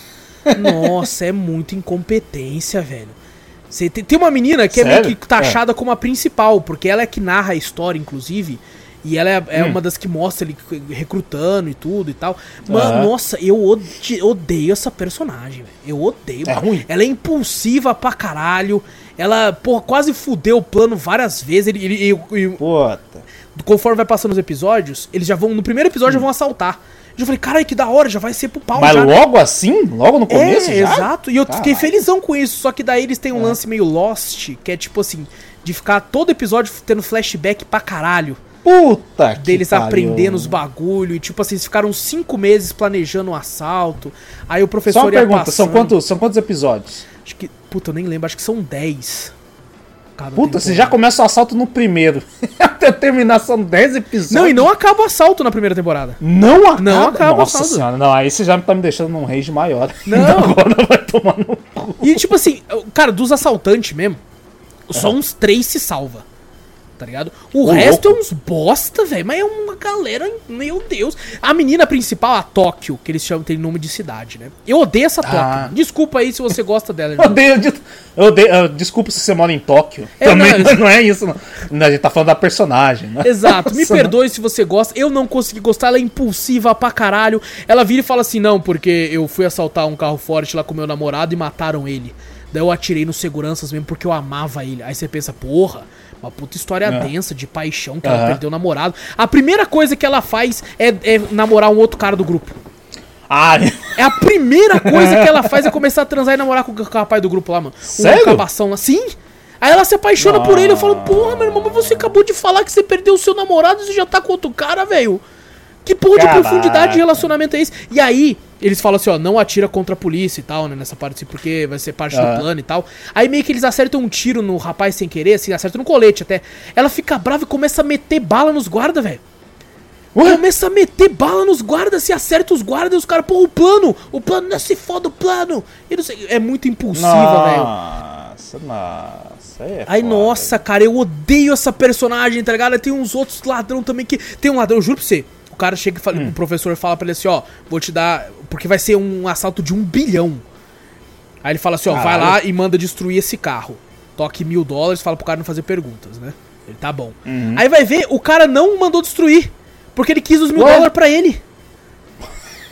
Nossa, é muita incompetência, velho. Você tem, tem uma menina que é Sério? meio que taxada como a principal, porque ela é que narra a história, inclusive. E ela é, é Hum. uma das que mostra ele recrutando e tudo e tal. Mano, Aham. nossa, eu ode- odeio essa personagem, velho. Eu odeio. É mano. ruim? Ela é impulsiva pra caralho. Ela, porra, quase fudeu o plano várias vezes. Ele, ele- ele- ele- Puta. conforme vai passando os episódios, eles já vão. No primeiro episódio já vão assaltar. Eu já falei, caralho, que da hora, já vai ser pro pau Hum. Mas já. né?" logo assim? Logo no começo é, já? exato. E eu fiquei Caralho. felizão com isso. Só que daí eles têm um É. lance meio Lost, que é tipo assim, de ficar todo episódio tendo flashback pra caralho. Puta que Deles pariu. aprendendo os bagulho. E tipo assim, eles ficaram cinco meses planejando um assalto. Aí o professor Só uma pergunta, são passando. quantos, são quantos episódios? Acho que. Puta, eu nem lembro, acho que são 10. Cada Puta, você temporada. já começa o assalto no primeiro. Até terminar são 10 episódios. Não, e não acaba o assalto na primeira temporada. Não acaba? Não acaba Nossa o assalto. senhora, não, aí você já tá me deixando num rage maior. Não. Agora vai tomar no cu. E tipo assim, cara, dos assaltantes mesmo, só uns três se salva. Tá ligado? O Ô, resto louco. é uns bosta, velho. Mas é uma galera, meu Deus. A menina principal, a Tóquio, que eles chamam, tem nome de cidade, né? Eu odeio essa Tóquio. Ah. Desculpa aí se você gosta dela. Eu odeio, de- eu odeio, desculpa se você mora em Tóquio. É, Também não, não, é isso, não. A gente tá falando da personagem, né? Exato, me Nossa, perdoe se você gosta. Eu não consegui gostar, ela é impulsiva pra caralho. Ela vira e fala assim: não, porque eu fui assaltar um carro forte lá com meu namorado e mataram ele. Daí eu atirei nos seguranças mesmo porque eu amava ele. Aí você pensa, porra, uma puta história É. densa de paixão que ela Aham. perdeu o namorado. A primeira coisa que ela faz é, é namorar um outro cara do grupo. Ah, É a primeira coisa que ela faz é começar a transar e namorar com o rapaz do grupo lá, mano. Sério? Um cabação lá. Sim! Aí ela se apaixona por ele. Eu falo, porra, meu irmão, mas você acabou de falar que você perdeu o seu namorado e você já tá com outro cara, velho. Que porra de Caraca. profundidade de relacionamento é esse? E aí, eles falam assim, ó, não atira contra a polícia e tal, né? Nessa parte, assim, porque vai ser parte Ah. do plano e tal. Aí meio que eles acertam um tiro no rapaz sem querer, assim, acertam no colete até. Ela fica brava e começa a meter bala nos guardas, velho. Começa a meter bala nos guardas, se acerta os guardas e os caras, pô, o plano, o plano, não se foda o plano. Não sei, é muito impulsiva, velho. Nossa, nossa. É Aí, foda. nossa, cara, eu odeio essa personagem, tá ligado? Tem uns outros ladrão também que. Tem um ladrão, eu juro pra você. O cara chega e fala, Hum. o professor fala pra ele assim, ó, vou te dar. Porque vai ser um assalto de um bilhão. Aí ele fala assim, ó, vai Caralho. lá e manda destruir esse carro. Toque mil dólares, fala pro cara não fazer perguntas, né? Ele tá bom. Uhum. Aí vai ver, o cara não mandou destruir. Porque ele quis os mil dólares pra ele.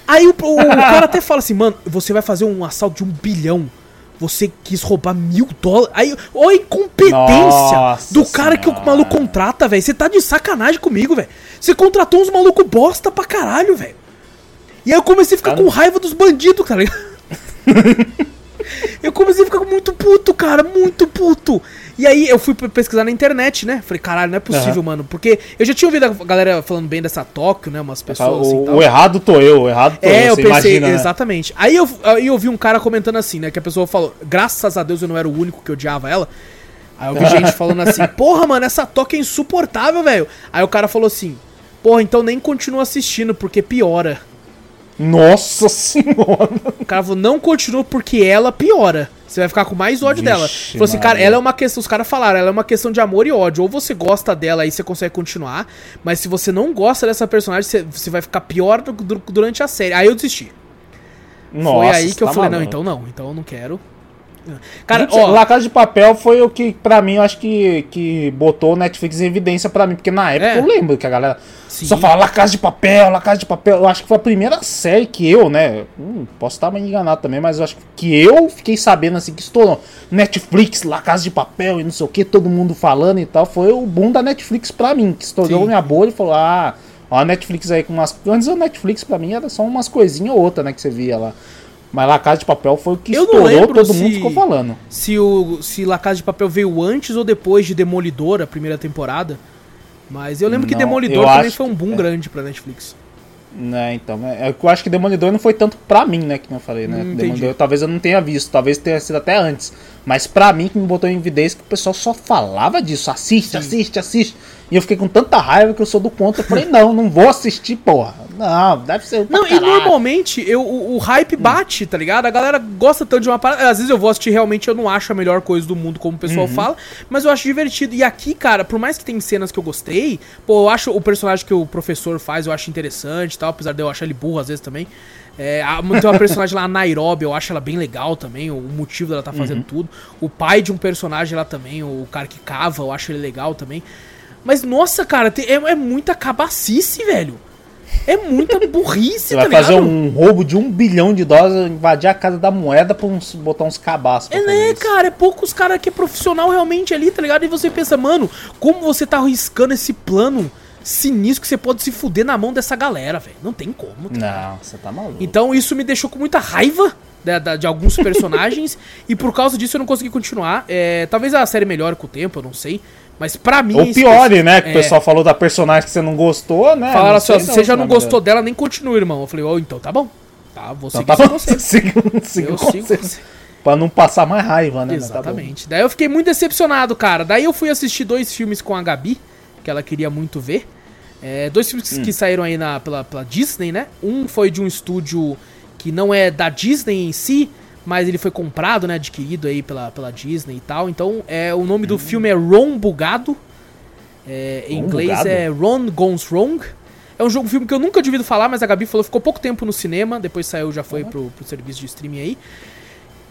Aí o, o- o cara até fala assim, mano, você vai fazer um assalto de um bilhão. Você quis roubar mil dólares. Aí, ó a incompetência Nossa do cara que o Senhora. maluco contrata, velho. Você tá de sacanagem comigo, velho. Você contratou uns maluco bosta pra caralho, velho. E aí eu comecei a ficar Cara- com raiva dos bandidos, tá ligado? eu comecei a ficar muito puto, cara, muito puto. E aí eu fui pesquisar na internet, né? Falei, caralho, não é possível, Aham. mano. Porque eu já tinha ouvido a galera falando bem dessa Tóquio, né? Umas pessoas assim o, tal. o errado tô eu, o errado tô É, eu, eu você pensei, imagina, né? exatamente. Aí eu, aí eu vi um cara comentando assim, né? Que a pessoa falou, graças a Deus eu não era o único que odiava ela. Aí eu vi gente falando assim, porra, mano, essa toca é insuportável, velho. Aí o cara falou assim, porra, então nem continua assistindo, porque piora. Nossa senhora. O cara falou, não continua porque ela piora. Você vai ficar com mais ódio Vixe, dela. Falou assim, cara, ela é uma questão. Os caras falaram, ela é uma questão de amor e ódio. Ou você gosta dela aí você consegue continuar. Mas se você não gosta dessa personagem, você, você vai ficar pior du- du- durante a série. Aí eu desisti. Nossa, Foi aí que eu tá falei, não, maluco. então não, então eu não quero. Cara, Gente, ó, La Casa de Papel foi o que, pra mim, eu acho que, que botou o Netflix em evidência pra mim. Porque na época É. eu lembro que a galera Sim. só fala La Casa de Papel, La Casa de Papel. Eu acho que foi a primeira série que eu, né? hum, posso estar me enganado também, mas eu acho que eu fiquei sabendo assim que estourou. Netflix, La Casa de Papel e não sei o que, todo mundo falando e tal. Foi o boom da Netflix pra mim, que estourou Sim. minha bolha e falou: ah, ó, a Netflix aí com umas. Antes a Netflix pra mim era só umas coisinhas ou outra, né? Que você via lá. Mas La Casa de Papel foi o que Eu estourou, todo mundo se- ficou falando. se o se La Casa de Papel veio antes ou depois de Demolidor, a primeira temporada. Mas eu lembro que Não, Demolidor eu também foi um boom que- é. grande pra Netflix. Né, então, é, é que eu acho que Demolidor não foi tanto pra mim, né, que eu falei, né? Hum. Demolidor talvez eu não tenha visto, talvez tenha sido até antes. Mas pra mim que me botou em evidência que o pessoal só falava disso, assiste, Sim. assiste, assiste. E eu fiquei com tanta raiva que eu sou do contra, eu falei, não, não vou assistir, porra. Não, deve ser Não, e caralho. normalmente eu, o, o hype bate, tá ligado? A galera gosta tanto de uma parada. Às vezes eu vou assistir realmente, eu não acho a melhor coisa do mundo, como o pessoal fala, mas eu acho divertido. E aqui, cara, por mais que tem cenas que eu gostei, pô, eu acho o personagem que o professor faz, eu acho interessante e tal, apesar de eu achar ele burro às vezes também. É, a- tem uma personagem lá, a Nairobi, eu acho ela bem legal também, o motivo dela tá fazendo tudo. O pai de um personagem lá também, o cara que cava, eu acho ele legal também. Mas, nossa, cara, tem- é, é muita cabacice, velho. É muita burrice, Você vai tá fazer ligado? um roubo de um bilhão de dólares, invadir a casa da moeda pra uns- botar uns cabaços. É, fazer né, isso. cara? É poucos caras que é profissional realmente ali, tá ligado? E você pensa, mano, como você tá arriscando esse plano sinistro que você pode se fuder na mão dessa galera, velho? Não tem como. tá? Não, você tá maluco. Então isso me deixou com muita raiva da- da- de, alguns personagens e por causa disso eu não consegui continuar. É, talvez a série melhore com o tempo, eu não sei. Mas pra mim. Ou piore, né? Que É. o pessoal falou da personagem que você não gostou, né? Falaram assim, se você já não gostou dela, nem continua, irmão. Eu falei, ó, então tá bom. Tá, vou Então seguir tá seu bom, conselho. Eu sigo conselho. você. Pra não passar mais raiva, né? Tá. Exatamente. Daí eu fiquei muito decepcionado, cara. Daí eu fui assistir dois filmes com a Gabi, que ela queria muito ver. É, dois filmes Hum. que, saíram aí na, pela, pela Disney, né? Um foi de um estúdio que não é da Disney em si, mas ele foi comprado, né? Adquirido aí pela, pela Disney e tal. Então, é, o nome do filme é Ron Bugado. É, em Ron inglês Bugado? é Ron Goes Wrong. É um jogo, filme que eu nunca ouvido falar, mas a Gabi falou ficou pouco tempo no cinema, depois saiu, já foi pro, pro serviço de streaming aí.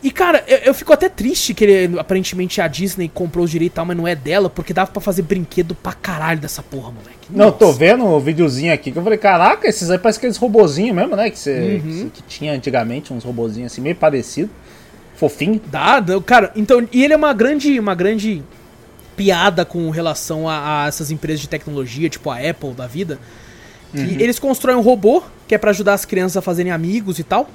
E, cara, eu, eu fico até triste que ele, aparentemente a Disney comprou os direitos e tal, mas não é dela, porque dava pra fazer brinquedo pra caralho dessa porra, moleque. Não, eu tô Nossa. vendo o videozinho aqui que eu falei, caraca, esses aí parecem aqueles robozinhos mesmo, né? Que, você, Uhum. que, que tinha antigamente, uns robozinhos assim, meio parecido. Fofinho. Dá, dá, cara, então, e ele é uma grande, uma grande piada com relação a, a essas empresas de tecnologia, tipo a Apple da vida. Que Uhum. eles constroem um robô, que é pra ajudar as crianças a fazerem amigos e tal.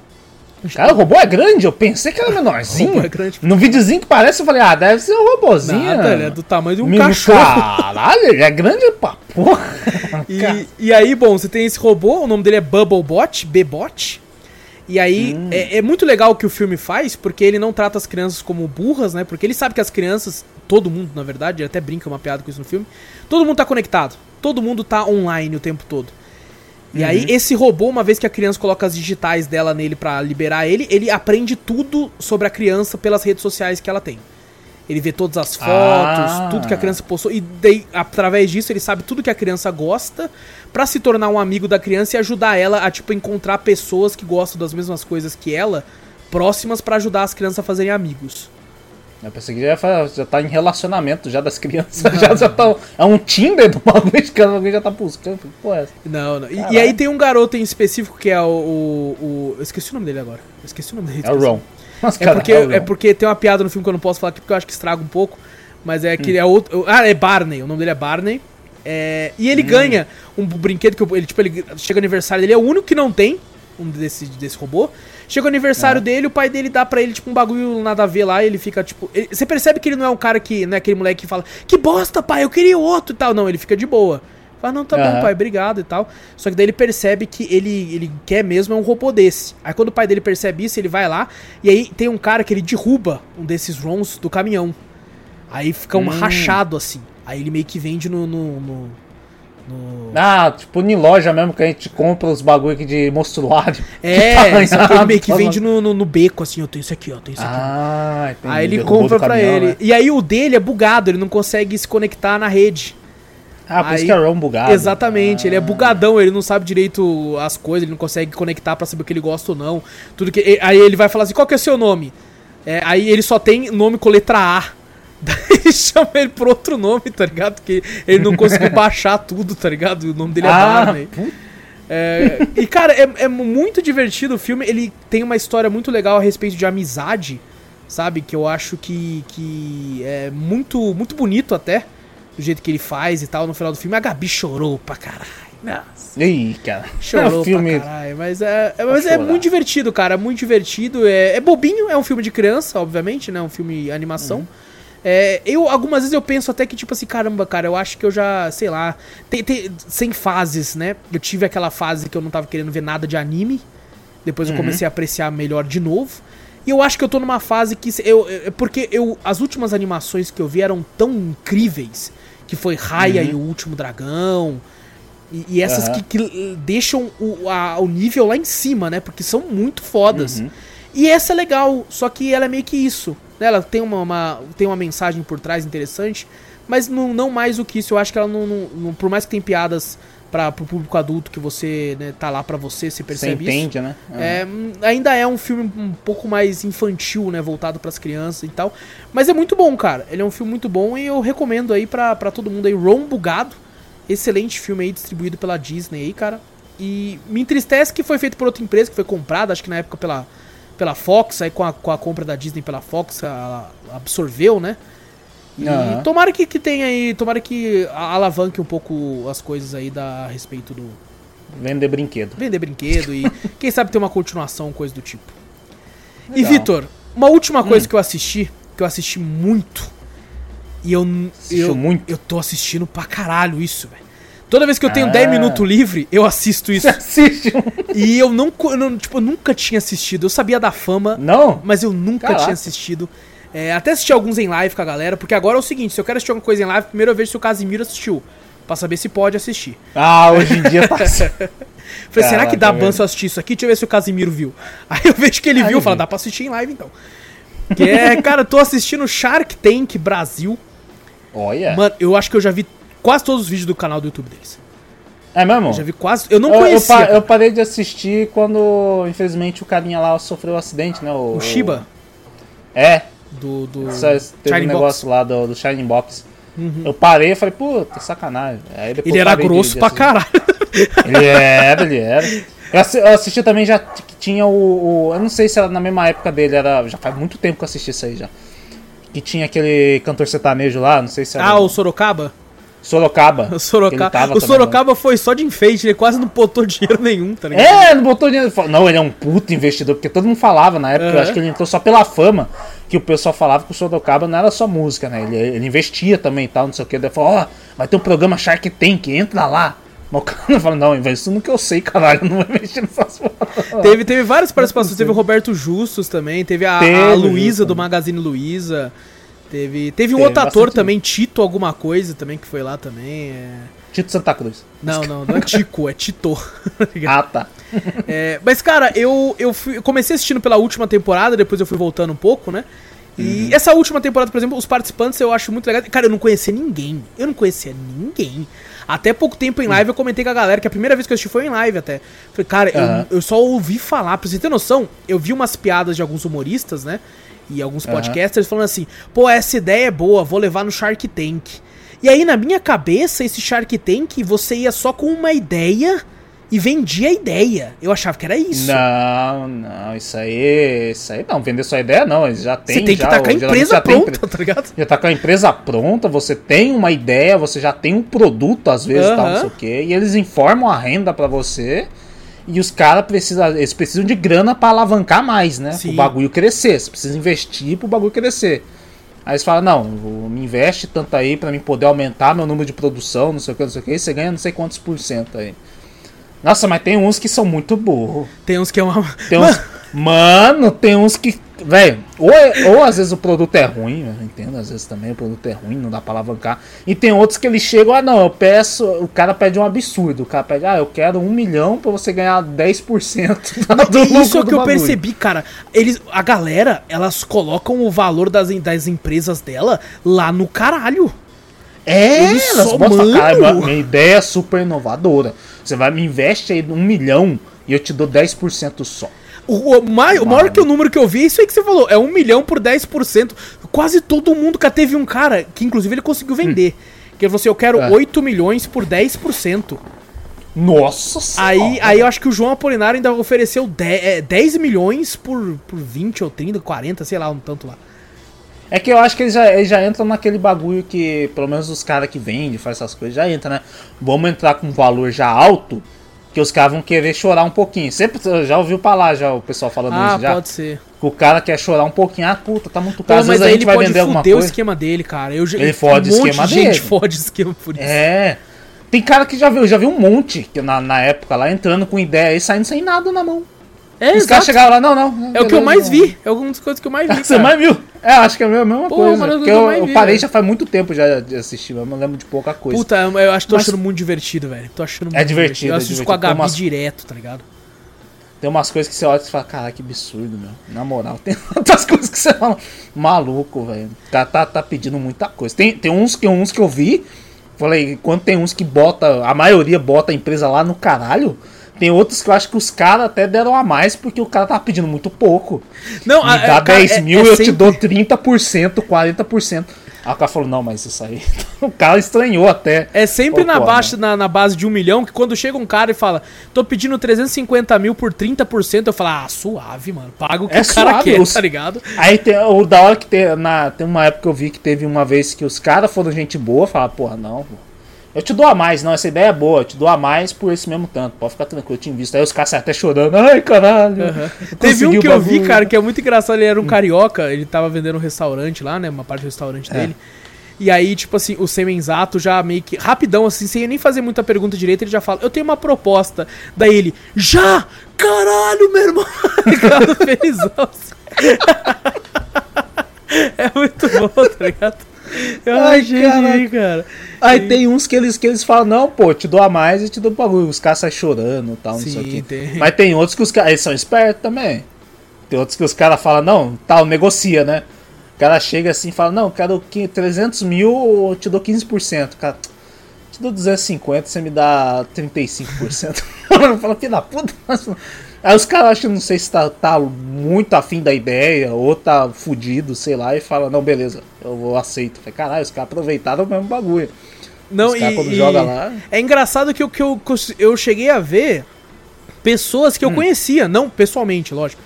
Cara, o robô é grande, eu pensei que era menorzinho. É grande. No videozinho que parece, eu falei, ah, deve ser um robozinho. Nada, ele é do tamanho de um Menino, cachorro. Caralho, ele é grande pra porra. E, e aí, bom, você tem esse robô, o nome dele é Bubblebot, Bebot. E aí, Hum. é, é muito legal o que o filme faz, porque ele não trata as crianças como burras, né? Porque ele sabe que as crianças, todo mundo, na verdade, ele até brinca uma piada com isso no filme, todo mundo tá conectado, todo mundo tá online o tempo todo. E aí, esse robô, uma vez que a criança coloca as digitais dela nele pra liberar ele, ele aprende tudo sobre a criança pelas redes sociais que ela tem. Ele vê todas as fotos, Ah. tudo que a criança postou, e daí, através disso, ele sabe tudo que a criança gosta pra se tornar um amigo da criança e ajudar ela a, tipo, encontrar pessoas que gostam das mesmas coisas que ela, próximas pra ajudar as crianças a fazerem amigos. Eu pensei que já, já tá em relacionamento já das crianças. Já, já tá, é um Tinder do bagulho que alguém já tá buscando. Pô, é? Não, não. E, e aí tem um garoto em específico que é o, o, o- Eu esqueci o nome dele agora. Eu esqueci o nome dele. É o. Ron. Mas, É cara, porque, não. é porque tem uma piada no filme que eu não posso falar aqui porque eu acho que estraga um pouco. Mas é que é outro. Ah, é Barney. O nome dele é Barney. É, e ele ganha um brinquedo que ele, tipo, ele chega o aniversário dele, é o único que não tem um desse, desse robô. Chega o aniversário Ah. dele, o pai dele dá pra ele, tipo, um bagulho nada a ver lá, e ele fica, tipo. ele- você percebe que ele não é um cara que. Não é aquele moleque que fala, que bosta, pai, eu queria outro e tal. Não, ele fica de boa. Fala, não, tá bom, Aham. pai, obrigado e tal. Só que daí ele percebe que ele, ele quer mesmo é um robô desse. Aí quando o pai dele percebe isso, ele vai lá, e aí tem um cara que ele derruba um desses ROMs do caminhão. Aí fica um Hum. rachado assim. Aí ele meio que vende no. no, no- no- Ah, tipo, em loja mesmo que a gente compra os bagulho aqui de monstruário. É, que ele meio que vende no, no, no beco, assim, eu tenho isso aqui, ó, tenho isso aqui. Ah, entendi. Aí ele compra pra caminhão, ele. né? E aí o dele é bugado, ele não consegue se conectar na rede. Ah, por Aí- isso que é ROM bugado. Exatamente, ele é Ah. bugadão, ele não sabe direito as coisas, ele não consegue conectar pra saber o que ele gosta ou não. Tudo que aí ele vai falar assim: "Qual que é o seu nome?" É, aí ele só tem nome com letra A. Daí chama ele por outro nome, tá ligado? Porque ele não conseguiu baixar tudo, tá ligado? O nome dele é Ah, Barney. É, e cara, é, é muito divertido o filme. Ele tem uma história muito legal a respeito de amizade, sabe? Que eu acho que, que é muito, muito bonito até. Do jeito que ele faz e tal no final do filme. A Gabi chorou pra caralho. Nossa, Ih, cara. chorou É filme. pra caralho. Mas, é, é- mas é muito divertido, cara. Muito divertido. É, é bobinho, é um filme de criança, obviamente, né? Um filme animação. Uhum. É, eu, algumas vezes eu penso até que, tipo assim, caramba, cara, eu acho que eu já, sei lá, tem, tem, sem fases, né? Eu tive aquela fase que eu não tava querendo ver nada de anime, depois eu Uhum. comecei a apreciar melhor de novo. E eu acho que eu tô numa fase que. Eu, eu- porque eu, as últimas animações que eu vi eram tão incríveis, que foi Raya Uhum. e o Último Dragão. E, e essas Aham. que, que deixam o, a- o nível lá em cima, né? Porque são muito fodas. Uhum. E essa é legal, só que ela é meio que isso. Né? Ela tem uma, uma- tem uma mensagem por trás interessante, mas não, não mais do que isso. Eu acho que ela não. não- não- por mais que tem piadas para pro público adulto que você né, tá lá pra você, você Você percebe isso. entende, né? É, hum, ainda é um filme um pouco mais infantil, né? Voltado pras crianças e tal. Mas é muito bom, cara. Ele é um filme muito bom e eu recomendo aí pra todo mundo aí. Ron Bugado. Excelente filme aí, distribuído pela Disney aí, cara. E me entristece que foi feito por outra empresa, que foi comprada, acho que na época pela, pela Fox. Aí com a, com a compra da Disney pela Fox, ela absorveu, né? E tomara que, que tenha aí, tomara que alavanque um pouco as coisas aí da, a respeito do, Vender brinquedo. vender brinquedo e quem sabe ter uma continuação, coisa do tipo. E Legal. Vitor, uma última coisa Hum. que eu assisti, que eu assisti muito, e eu, Assistiu eu, muito? eu tô assistindo pra caralho isso, velho. Toda vez que eu tenho Ah. 10 minutos livre, eu assisto isso. Assiste um. e eu não, eu tipo, eu nunca tinha assistido. Eu sabia da fama, Não? mas eu nunca Caraca. tinha assistido. É, até assisti alguns em live com a galera, porque agora é o seguinte, se eu quero assistir alguma coisa em live, primeiro eu vejo se o Casimiro assistiu. Pra saber se pode assistir. Ah, hoje em dia tá. Falei, será que dá ban se eu assistir isso aqui? Deixa eu ver se o Casimiro viu. Aí eu vejo que ele Ah, viu, fala, viu. dá pra assistir em live então. Que é, cara, eu tô assistindo Shark Tank Brasil. Olha. Mano, eu acho que eu já vi quase todos os vídeos do canal do YouTube deles. É mesmo? Eu já vi quase. Eu não Eu, eu, conhecia. pa- cara. eu parei de assistir quando, infelizmente, o carinha lá sofreu um acidente, né? O, O Shiba, É, do. do só teve um Shining negócio lá do, do Shining Box. Uhum. Eu parei e falei, puta, sacanagem. Ele era parei de- grosso de pra caralho. Ele era, ele era. Eu assi- eu assisti também já que tinha o, o- Eu não sei se era na mesma época dele, era. Já faz muito tempo que eu assisti isso aí já. Que tinha aquele cantor sertanejo lá, não sei se era. Ah, o Sorocaba? Sorocaba. O Sorocaba. O também, Sorocaba foi só de enfeite, ele quase não botou dinheiro nenhum, tá ligado? É, não botou dinheiro. Não, ele é um puto investidor, porque todo mundo falava na época, eu Aham. acho que ele entrou só pela fama, que o pessoal falava que o Sorocaba não era só música, né? Ele, ele investia também e tal, não sei o que. Daí falou, ó, vai ter um programa Shark Tank, entra lá. Mas o cara fala, não, investo no que eu sei, caralho, eu não vou investir nessas porra. Teve, teve várias participações, teve o Roberto Justus também, teve a, Teve a Luísa do. Magazine Luiza. Teve, teve um outro ator também, Tito alguma coisa também, que foi lá também. é. Tito Santa Cruz. Não, não, não é Tico, é Tito. Ah, tá. É, mas, cara, eu, eu, fui- eu comecei assistindo pela última temporada, depois eu fui voltando um pouco, né? E Uhum. essa última temporada, por exemplo, os participantes eu acho muito legal. Cara, eu não conhecia ninguém. Eu não conhecia ninguém. Até pouco tempo em Hum. live eu comentei com a galera que a primeira vez que eu assisti foi em live até. Falei, cara, eu- Aham. eu, só ouvi falar. Pra você ter noção, eu vi umas piadas de alguns humoristas, né? E alguns Aham. podcasters falando assim: pô, essa ideia é boa, vou levar no Shark Tank. E aí, na minha cabeça, esse Shark Tank, você ia só com uma ideia e vendia a ideia. Eu achava que era isso. Não, não, isso aí, isso aí não, vender sua ideia não, eles já tem Você tem que estar com a empresa já tem pronta, tá ligado? já tá com a empresa pronta, você tem uma ideia, você já tem um produto às vezes, tal, não sei o quê, e eles informam a renda pra você. E os caras precisam, eles precisam de grana pra alavancar mais, né? Sim. O bagulho crescer, você precisa investir pro bagulho crescer. Aí eles falam, não, me investe tanto aí pra mim poder aumentar meu número de produção, não sei o que, não sei o que, e você ganha não sei quantos por cento aí. Nossa, mas tem uns que são muito burros. Tem uns que é uma. Tem uns... Mano, tem uns que. Velho, ou, é- ou às vezes o produto é ruim, eu entendo, às vezes também o produto é ruim, não dá pra alavancar. E tem outros que eles chegam, ah não, eu peço. O cara pede um absurdo. O cara pede, ah, eu quero um milhão pra você ganhar 10% do lucro Isso é o que eu bagulho. percebi, cara. Eles, a galera, elas colocam o valor das, das empresas dela lá no caralho. É, Eles elas botam, cara, minha ideia é super inovadora. Você vai me investe aí um milhão e eu te dou 10% só. O, o, mai- o maior que o número que eu vi é isso aí que você falou. É um milhão por 10%. Quase todo mundo. Cara, teve um cara que, inclusive, ele conseguiu vender. Que ele falou assim: eu quero É. 8 milhões por 10%. Nossa senhora. Aí, aí eu acho que o João Apolinário ainda ofereceu 10, é, 10 milhões por, por 20 ou 30, 40, sei lá, um tanto lá. É que eu acho que eles já, eles já entram naquele bagulho que, pelo menos os caras que vendem, faz essas coisas, já entra, né? Vamos entrar com um valor já alto, que os caras vão querer chorar um pouquinho. Sempre já ouviu falar já o pessoal falando Ah, isso já. pode ser. Que o cara quer chorar um pouquinho. Ah, puta, tá muito Pô, caro. Às mas vezes a aí gente ele vai pode vender alguma fuder o coisa. esquema dele, cara. Eu, Ele fode o um monte esquema de gente dele. fode o esquema por isso. É. Tem cara que já viu, já viu um monte que na, na época lá entrando com ideia e saindo sem nada na mão. É, os caras chegaram lá, não, não. É o que eu mais não. vi. É uma das coisas que eu mais vi. Você cara. mais viu? É, acho que é a mesma Pô, coisa. Porque eu eu, eu parei já faz muito tempo já de assistir, mas eu não lembro de pouca coisa. Puta, eu acho que tô Mas- achando muito divertido, velho. Tô achando É muito divertido, Eu é assisto divertido. com a Gabi umas- direto, tá ligado? Tem umas coisas que você olha e fala, caralho, que absurdo, meu. Na moral, tem outras coisas que você fala, maluco, velho. Cara tá, tá pedindo muita coisa. Tem, tem uns, que, uns que eu vi, falei, quando tem uns que bota, a maioria bota a empresa lá no caralho, tem outros que eu acho que os caras até deram a mais porque o cara tava pedindo muito pouco. Não, Me a- dá a- cara, 10 é- mil, é eu te sempre- dou 30%, 40%. Aí o cara falou, não, mas isso aí. o cara estranhou até. É sempre Pô, na, pô, baixa, na, na base de um milhão que quando chega um cara e fala, tô pedindo 350 mil por 30%, eu falo, ah, suave, mano. Paga o que É o cara suave, quer, os- tá ligado? Aí tem o da hora que tem, na, tem uma época que eu vi que teve uma vez que os caras foram gente boa, falaram, porra, não, pô. Eu te dou a mais, não, essa ideia é boa, eu te dou a mais por esse mesmo tanto, pode ficar tranquilo, eu tinha visto. Aí os caras até chorando, ai caralho. eu Teve um que eu vi, bagulho." cara, que é muito engraçado. Ele era um carioca, ele tava vendendo um restaurante lá, né? Uma parte do restaurante É. dele. E aí, tipo assim, o Semenzato já meio que. Rapidão, assim, sem nem fazer muita pergunta direito, ele já fala: Eu tenho uma proposta. Daí ele, já! Caralho, meu irmão! Ficando felizão. assim. é muito bom, tá ligado? Eu Ai, achei de rir, cara. Aí tem uns que eles, que eles falam, não, pô, te dou a mais e te dou o bagulho. Os caras saem chorando e tal, não sei o Sim, quê. Mas tem outros que os caras. Eles são espertos também. Tem outros que os caras falam, não, tal, negocia, né? O cara chega assim e fala, não, quero que 300 mil, eu te dou 15%. O cara, te dou 250, você me dá 35%. Fala, filho da puta. Aí os caras acham, não sei se tá, tá muito afim da ideia, ou tá fudido, sei lá, e fala, não, beleza, eu vou aceito. Falei, caralho, os caras aproveitaram o mesmo bagulho. Não, Os caras e, quando joga lá- É engraçado que, eu- que eu, eu cheguei a ver pessoas Hum. que eu conhecia, não pessoalmente, lógico.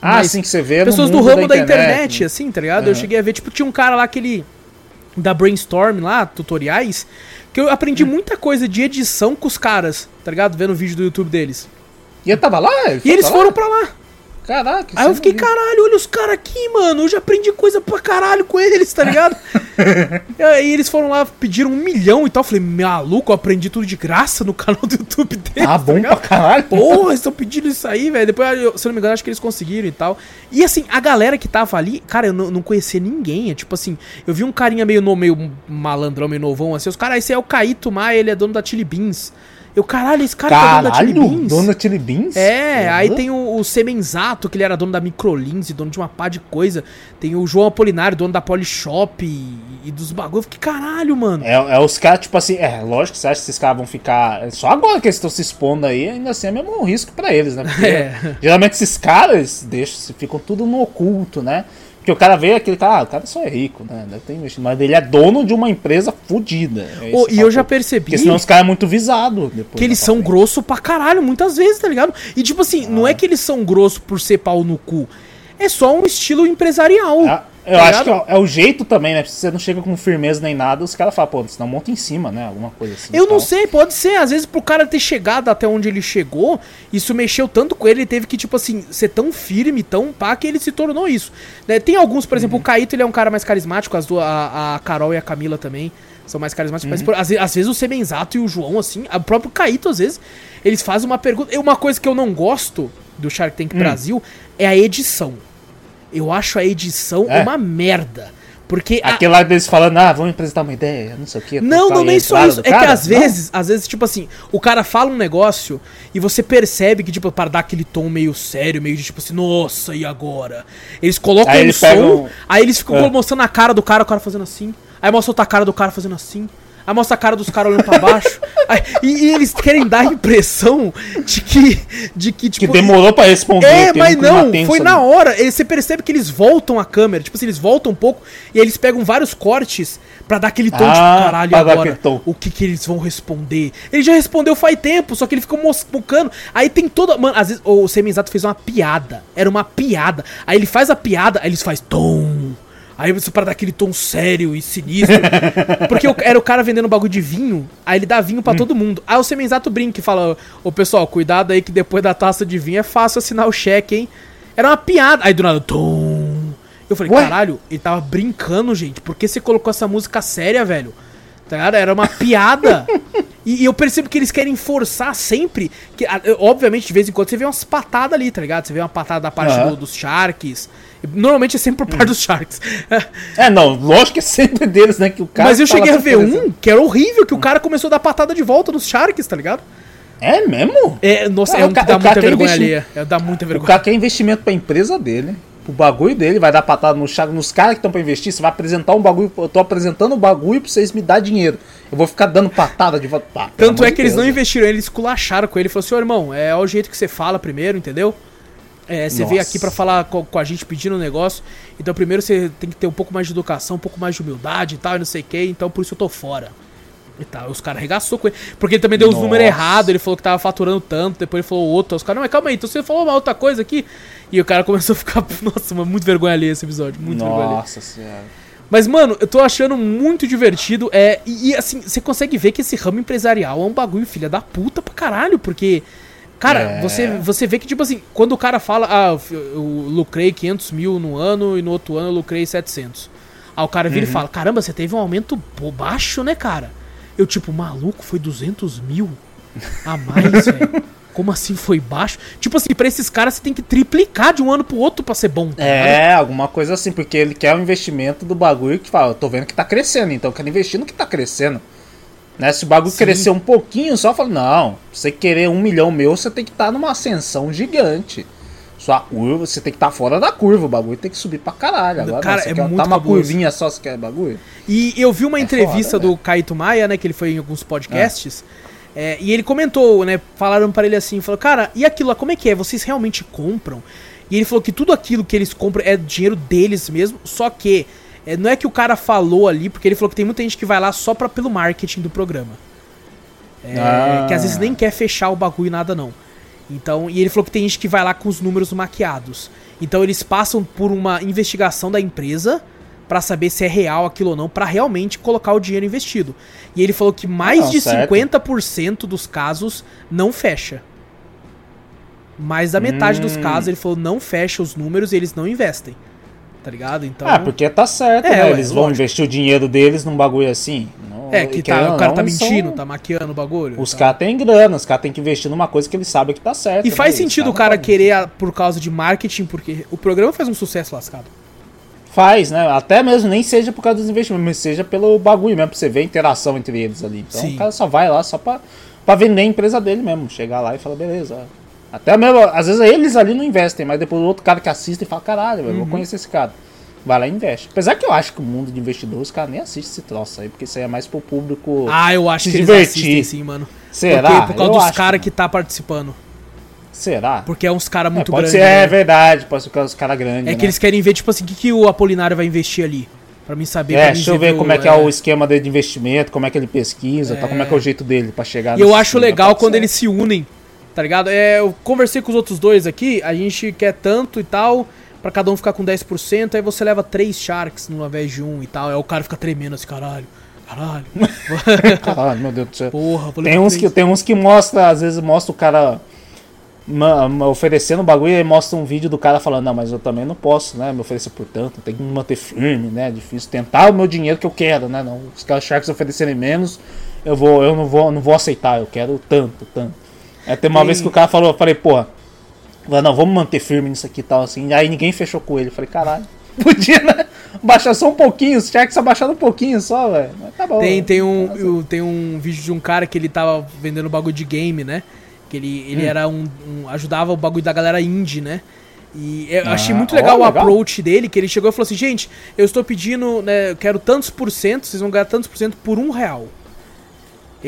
Ah, Mas sim, que você vê pessoas do ramo da internet, né? assim, tá ligado? Eu Aham. cheguei a ver, tipo, tinha um cara lá que ele. Da Brainstorm lá, tutoriais, que eu aprendi Hum. muita coisa de edição com os caras, tá ligado? Vendo o vídeo do YouTube deles. E ele tava lá? Ele E eles pra lá? foram pra lá. Caraca, Aí eu fiquei, não vi. caralho, olha os caras aqui, mano. Eu já aprendi coisa pra caralho com eles, tá ligado? e aí eles foram lá, pediram um milhão e tal. Eu falei, maluco, eu aprendi tudo de graça no canal do YouTube deles. Ah, bom pra caralho. Porra, eles estão pedindo isso aí, velho. Depois, eu- se eu não me engano, acho que eles conseguiram e tal. E assim, a galera que tava ali, cara, eu não, não conhecia ninguém. É tipo assim, eu vi um carinha meio, no, meio malandrão, meio novão, assim. Os caras, esse é o Caíto Maia, ele é dono da Chili Beans. Eu, caralho, esse cara que é dono da Chili Caralho, Beans. dono da Chili Beans? É, aí Uhum. tem o, o Semenzato, que ele era dono da Microlins e dono de uma pá de coisa. Tem o João Apolinário, dono da Polishop e, e dos bagulho. Eu fiquei, caralho, mano. É, é os caras, tipo assim, é lógico que você acha que esses caras vão ficar. é Só agora que eles estão se expondo aí, ainda assim é mesmo um risco pra eles, né? Porque É. geralmente esses caras deixam, ficam tudo no oculto, né? Porque o cara vê aquele cara, ah, o cara só é rico, né? Deve ter investido. Mas ele é dono de uma empresa fodida. É Ô, e eu já percebi. Porque senão os caras é muito visado. Que eles são grossos pra caralho, muitas vezes, tá ligado? E tipo assim, ah. não é que eles são grossos por ser pau no cu. É só um estilo empresarial. Ah, eu tá acho que é, é, o jeito também, né? Se você não chega com firmeza nem nada, os caras falam, pô, senão monta em cima, né? Alguma coisa assim. Eu não sei, pode ser. Às vezes pro cara ter chegado até onde ele chegou, isso mexeu tanto com ele, ele teve que, tipo assim, ser tão firme, tão pá, que ele se tornou isso. Né? Tem alguns, por exemplo, uhum. o Caíto, ele é um cara mais carismático, as duas, a, a Carol e a Camila também são mais carismáticos. Uhum. Mas às, às, vezes o Semenzato e o João, assim, o próprio Caíto, às vezes, eles fazem uma pergunta. Uma coisa que eu não gosto do Shark Tank uhum. Brasil é a edição. Eu acho a edição é. uma merda. Porque. Aquele a... lá deles falando, ah, vamos apresentar uma ideia, não sei o quê. Não, não, nem só isso. É cara? que às não. vezes, às vezes, tipo assim, o cara fala um negócio e você percebe que, tipo, para dar aquele tom meio sério, meio de tipo assim, nossa, e agora? Eles colocam aí um som, pegam... aí eles ficam é. mostrando a cara do cara, o cara fazendo assim. Aí mostra outra cara do cara fazendo assim. Aí mostra a cara dos caras olhando pra baixo. Aí, e, e, eles querem dar a impressão de que. De que, tipo, que demorou pra responder. É, mas não, foi na hora. você percebe que eles voltam a câmera. Tipo assim, eles voltam um pouco e eles pegam vários cortes pra dar aquele tom ah, de caralho agora. O que, que eles vão responder? Ele já respondeu faz tempo, só que ele ficou moscando. Aí tem toda. Mano, às vezes o Semizato fez uma piada. Era uma piada. Aí ele faz a piada, aí eles faz tom Aí você para dar aquele tom sério e sinistro. porque era o cara vendendo bagulho de vinho, aí ele dá vinho para hum. todo mundo. Aí o Semenzato brinca e fala: Ô pessoal, cuidado aí que depois da taça de vinho é fácil assinar o cheque, hein? Era uma piada. Aí do nada, tom. Eu falei: Ué? caralho, ele tava brincando, gente. Por que você colocou essa música séria, velho? Tá ligado? Era uma piada. e, e, eu percebo que eles querem forçar sempre. Que, obviamente, de vez em quando você vê umas patadas ali, tá ligado? Você vê uma patada da parte uhum. do, dos Sharks. Normalmente é sempre por parte dos Sharks. É, não, lógico que é sempre deles, né? Que o cara Mas eu cheguei a ver um que era horrível, que o cara começou a dar patada de volta nos Sharks, tá ligado? É mesmo? É, nossa, ah, é um que dá muita vergonha alheia. É, dá muita vergonha. O cara quer investimento pra empresa dele. O bagulho dele, vai dar patada no Shark, nos caras que estão pra investir. Você vai apresentar um bagulho. Eu tô apresentando um bagulho pra vocês me dar dinheiro. Eu vou ficar dando patada de volta. Tá, Tanto é que eles não investiram, eles esculacharam com ele. Falou assim: ô irmão, é o jeito que você fala primeiro, entendeu? É, você veio aqui para falar com, com, a gente pedindo um negócio. Então, primeiro você tem que ter um pouco mais de educação, um pouco mais de humildade e tal, e não sei o que. Então, por isso eu tô fora. E tal. Os caras arregaçou com ele. Porque ele também deu os números errados. Ele falou que tava faturando tanto. Depois ele falou outro. Os caras, não, mas calma aí. Então você falou uma outra coisa aqui. E o cara começou a ficar. Nossa, mano, muito vergonha ali esse episódio. Muito Nossa vergonha Nossa senhora. Mas, mano, eu tô achando muito divertido. É, e, e assim, você consegue ver que esse ramo empresarial é um bagulho filha da puta pra caralho. Porque Cara, é. você, você vê que, tipo assim, quando o cara fala, ah, eu lucrei 500 mil no ano e no outro ano eu lucrei 700. Aí o cara vira uhum. e fala, caramba, você teve um aumento baixo, né, cara? Eu, tipo, maluco, foi 200 mil a mais, velho. Como assim foi baixo? Tipo assim, pra esses caras você tem que triplicar de um ano pro outro pra ser bom. Tá é, alguma coisa assim, porque ele quer o um investimento do bagulho que fala, eu tô vendo que tá crescendo, então eu quero investir no que tá crescendo. Né? Se o bagulho Sim. crescer um pouquinho, só fala, não, pra você querer um milhão meu, você tem que estar tá numa ascensão gigante. Sua curva, você tem que estar tá fora da curva, o bagulho tem que subir pra caralho. Agora, Cara, não, você é quer muito tá uma curvinha só, você quer bagulho. E eu vi uma é entrevista foda, do né? Kaito Maia, né, que ele foi em alguns podcasts, é. É, e ele comentou, né, falaram para ele assim, falou, cara, e aquilo lá, como é que é? Vocês realmente compram? E ele falou que tudo aquilo que eles compram é dinheiro deles mesmo, só que é, não é que o cara falou ali, porque ele falou que tem muita gente que vai lá só pra, pelo marketing do programa. É, ah. Que às vezes nem quer fechar o bagulho e nada não. Então, e ele falou que tem gente que vai lá com os números maquiados. Então eles passam por uma investigação da empresa para saber se é real aquilo ou não, para realmente colocar o dinheiro investido. E ele falou que mais não, de certo. 50% dos casos não fecha. Mais da metade hum. dos casos ele falou não fecha os números e eles não investem tá ligado? Então. Ah, porque tá certo, é, né? Eles vão investir o dinheiro deles num bagulho assim. Não, é, que tá, o cara tá mentindo, são... tá maquiando o bagulho. Os caras têm grana, os caras têm que investir numa coisa que eles sabem que tá certo. E né? faz sentido o cara querer a, por causa de marketing, porque o programa faz um sucesso lascado. Faz, né? Até mesmo nem seja por causa dos investimentos, mas seja pelo bagulho mesmo, pra você ver a interação entre eles ali. Então Sim. o cara só vai lá só pra, pra vender a empresa dele mesmo. Chegar lá e falar, beleza. Até mesmo, às vezes eles ali não investem, mas depois o outro cara que assiste e fala, caralho, uhum. vou conhecer esse cara vai lá e investe. Apesar que eu acho que o mundo de investidores, os caras nem assistem esse troço aí, porque isso aí é mais pro público. Ah, eu acho se que divertir. eles assistem sim, mano. Será? Porque, por causa eu dos caras que tá participando. Será? Porque é uns caras muito é, pode grandes. ser, é né? verdade, pode ser os caras grandes. É né? que eles querem ver, tipo assim, o que, que o Apolinário vai investir ali. Pra mim saber. É, mim deixa eu ver o- como é que é o esquema dele de investimento, como é que ele pesquisa, Tá, como é que é o jeito dele pra chegar E eu acho legal quando eles se unem, tá ligado? É, eu conversei com os outros dois aqui, a gente quer tanto e tal, pra cada um ficar com 10%, aí você leva três Sharks no invés de um e tal. Aí o cara fica tremendo assim, caralho, caralho. Caralho, meu Deus do céu. Porra, vou Tem uns, que, tem uns que mostra, às vezes mostra o cara oferecendo bagulho e aí mostra um vídeo do cara falando, não, mas eu também não posso, né, me oferecer por tanto, tem que me manter firme, né, difícil tentar o meu dinheiro que eu quero, né, não, os caras Sharks oferecerem menos, eu vou, eu não vou, não vou aceitar, eu quero tanto, tanto. Aí tem uma Tem- vez que o cara falou, eu falei, porra, não, vamos manter firme nisso aqui e tal, assim, aí ninguém fechou com ele, eu falei, caralho, podia, né, baixar só um pouquinho, os Sharks abaixaram um pouquinho só, velho, mas tá bom. Tem, tem, um, o- tem um vídeo de um cara que ele tava vendendo bagulho de game, né? Que ele, ele Hum. era um, um- ajudava o bagulho da galera indie, né? E eu Ah, achei muito ó, legal o legal. approach dele, que ele chegou e falou assim, gente, eu estou pedindo, né, eu quero tantos por cento, vocês vão ganhar tantos por cento por um real.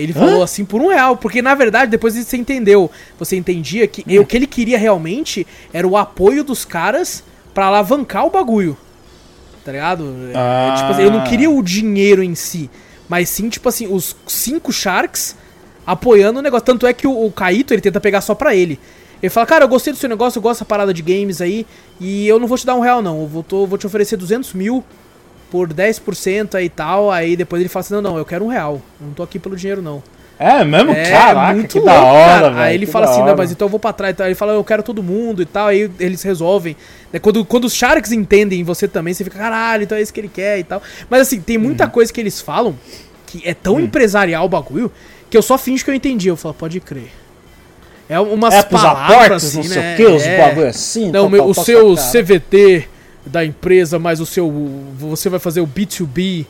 Ele falou assim, por um real, porque na verdade, depois você entendeu, você entendia que Hum. o que ele queria realmente era o apoio dos caras pra alavancar o bagulho. Tá ligado? É, Ah. tipo assim, eu não queria o dinheiro em si, mas sim, tipo assim, os cinco Sharks apoiando o negócio. Tanto é que o, o Kaito, ele tenta pegar só pra ele. Ele fala, cara, eu gostei do seu negócio, eu gosto dessa parada de games aí, e eu não vou te dar um real não, eu vou, tô- vou te oferecer 200 mil por 10% aí e tal, aí depois ele fala assim, não, não, eu quero um real, não tô aqui pelo dinheiro não. É mesmo? É, Caraca, muito que louco, da hora, cara. velho. Aí ele fala assim, não, mas então eu vou pra trás. Então, ele fala, eu quero todo mundo e tal. Aí eles resolvem. Né, Quando, quando os Sharks entendem você também, você fica, caralho, então é isso que ele quer e tal. Mas assim, tem muita Uhum. coisa que eles falam que é Hum. tão empresarial o bagulho que eu só finjo que eu entendi. Eu falo, pode crer. É umas É palavras aportes, assim, não sei né? o que, os É. bagulho assim. Não, tal, meu- tal, o seu. CVT da empresa, mas o seu. Você vai fazer o B2B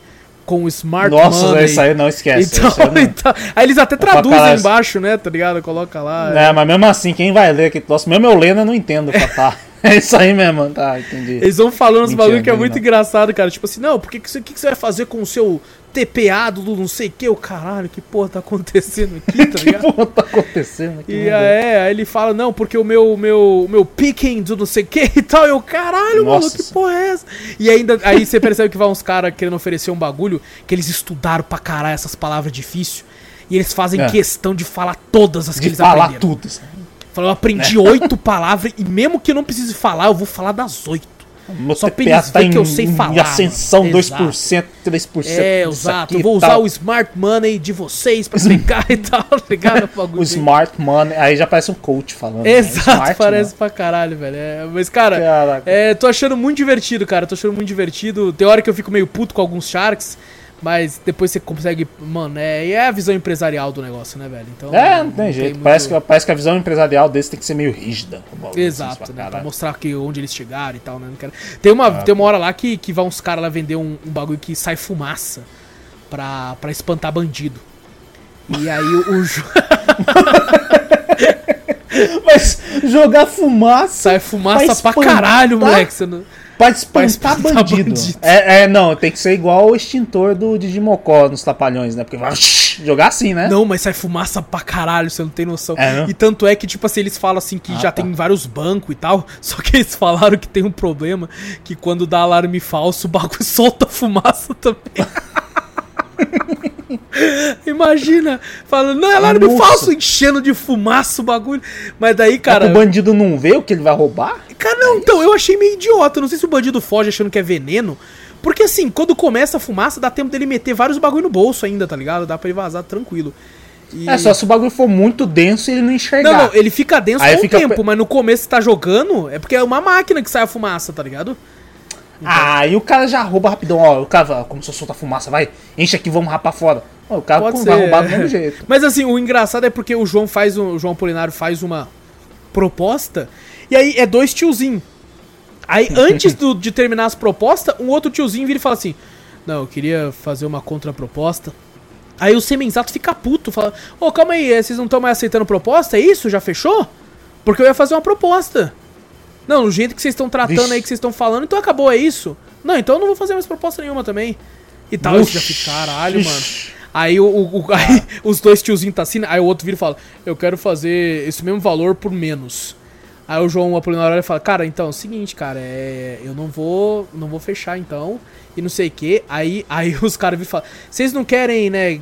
com o Smart Nossa, Money. isso aí não esquece. Então, não- então- aí eles até traduzem embaixo, né? Tá ligado? Coloca lá. É, mas mesmo assim, quem vai ler aqui, nossa, mesmo eu lendo, eu não entendo tá. É isso aí mesmo, tá, entendi. Eles vão falando uns bagulho que é muito não. engraçado, cara. Tipo assim, não, porque que você, que que você vai fazer com o seu TPA do não sei o que? O caralho, que porra tá acontecendo aqui, tá que ligado? porra tá acontecendo aqui? E meu Deus? aí, aí ele fala, não, porque o meu, meu, meu picking do não sei o que e tal. Eu, caralho, mano, Nossa. que porra é essa? E ainda, aí você percebe que vai uns caras querendo oferecer um bagulho que eles estudaram pra caralho essas palavras difíceis. E eles fazem É. questão de falar todas as que De eles falar aprenderam. tudo. sabe? Fala, eu aprendi oito palavras e mesmo que eu não precise falar, eu vou falar das oito. Meu Só pra eles tá em, que eu sei em falar, ascensão, mano. 2%, 3%. É, exato. aqui Eu vou usar tal. o smart money de vocês pra pegar e tal, tá ligado? O Smart Money, aí já parece um coach falando. né? Exato, Smart parece pra caralho, velho. É, mas, cara, Caraca. é, tô achando muito divertido, cara. Tô achando muito divertido. Tem hora que eu fico meio puto com alguns Sharks, mas depois você consegue. Mano, é, é a visão empresarial do negócio, né, velho? Então, É, não tem jeito. Parece, que, parece que a visão empresarial desse tem que ser meio rígida. assim, Exato, né? Pra mostrar que onde eles chegaram e tal, né? Não quero... Tem, uma, tem uma hora lá que, que vai uns caras lá vender um, um bagulho que sai fumaça pra, pra espantar bandido. E aí o, Mas jogar fumaça sai fumaça Pra pra caralho, moleque. Você não... pra espantar, espantar bandido. bandido. É, é, não, tem que ser igual o extintor do Digimocó nos trapalhões, né? Porque vai jogar assim, né? Não, mas sai fumaça pra caralho, você não tem noção. É, não? e tanto é que, tipo assim, eles falam assim que Ah, já tá. tem vários bancos e tal, só que eles falaram que tem um problema, que quando dá alarme falso, o bagulho solta fumaça também. Imagina, falando, não, é alarme Nossa. falso, enchendo de fumaça o bagulho. Mas daí, Cara, cara. o bandido não vê o que ele vai roubar? Cara, não, então, eu achei meio idiota. Não sei se o bandido foge achando que é veneno. Porque assim, quando começa a fumaça, dá tempo dele meter vários bagulho no bolso ainda, tá ligado? Dá pra ele vazar tranquilo. E- É só se o bagulho for muito denso e ele não enxergar. Não, não, ele fica denso Aí com o tempo, pe- mas no começo você tá jogando, é porque é uma máquina que sai a fumaça, tá ligado? Ah, e o cara já rouba rapidão, ó. O cara fala, começou a soltar fumaça, vai, enche aqui, vamos rapar fora. Ó, o cara Pode vai ser. roubar do mesmo jeito. Mas assim, o engraçado é porque o João faz um- o João Polinário faz uma proposta e aí é dois tiozinhos. Aí antes do- de terminar as propostas, um outro tiozinho vira e fala assim: "Não, eu queria fazer uma contraproposta". Aí o Semenzato fica puto, fala: "Ô, calma aí, eh, vocês não estão mais aceitando proposta? É isso? Já fechou? Porque eu ia fazer uma proposta". Não, do jeito que vocês estão tratando Vixe. aí, que vocês estão falando, então acabou, é isso? Não, então eu não vou fazer mais proposta nenhuma também. E tal, isso já fica, caralho, mano. Aí, o, o- o- aí os dois tiozinhos tá assim, aí o outro vira e fala, eu quero fazer esse mesmo valor por menos. Aí o João Apolinário olha e fala, cara, então, é o seguinte, cara, é, eu não vou, não vou fechar então, e não sei o que. Aí, aí os caras viram e falam, vocês não querem, né,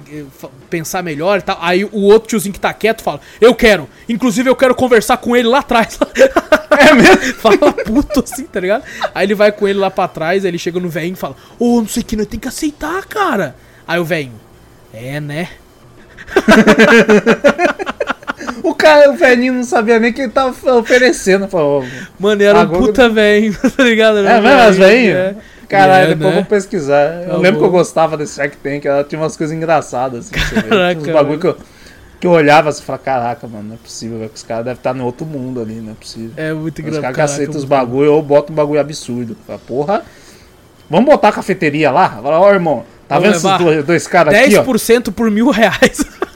pensar melhor e tal? Aí o outro tiozinho que tá quieto fala, eu quero, inclusive eu quero conversar com ele lá atrás. É mesmo? fala puto assim, tá ligado? Aí ele vai com ele lá pra trás, aí ele chega no velhinho e fala, ô, não sei o que, nós tem que aceitar, cara. Aí o velhinho, é, né? O cara, o velhinho não sabia nem que ele tava oferecendo. Falou, Mano, era um Agora- puta velho, tá ligado? Era é um mesmo, as velhinhas? é. Caralho, É, depois eu né? vou pesquisar. Eu Tá lembro que eu gostava desse Shark Tank, ela tinha umas coisas engraçadas, assim. Caraca, uns bagulho que eu, que eu olhava assim e falava, caraca, mano, não é possível, velho, que os caras devem estar no outro mundo ali, não é possível. É muito Os engraçado. caras que aceitam os bagulho ou botam um bagulho absurdo. Fala, porra, vamos botar a cafeteria lá? Fala, ó, irmão, tá Vamos vendo esses dois, dois caras aqui, ó? 10% por mil reais.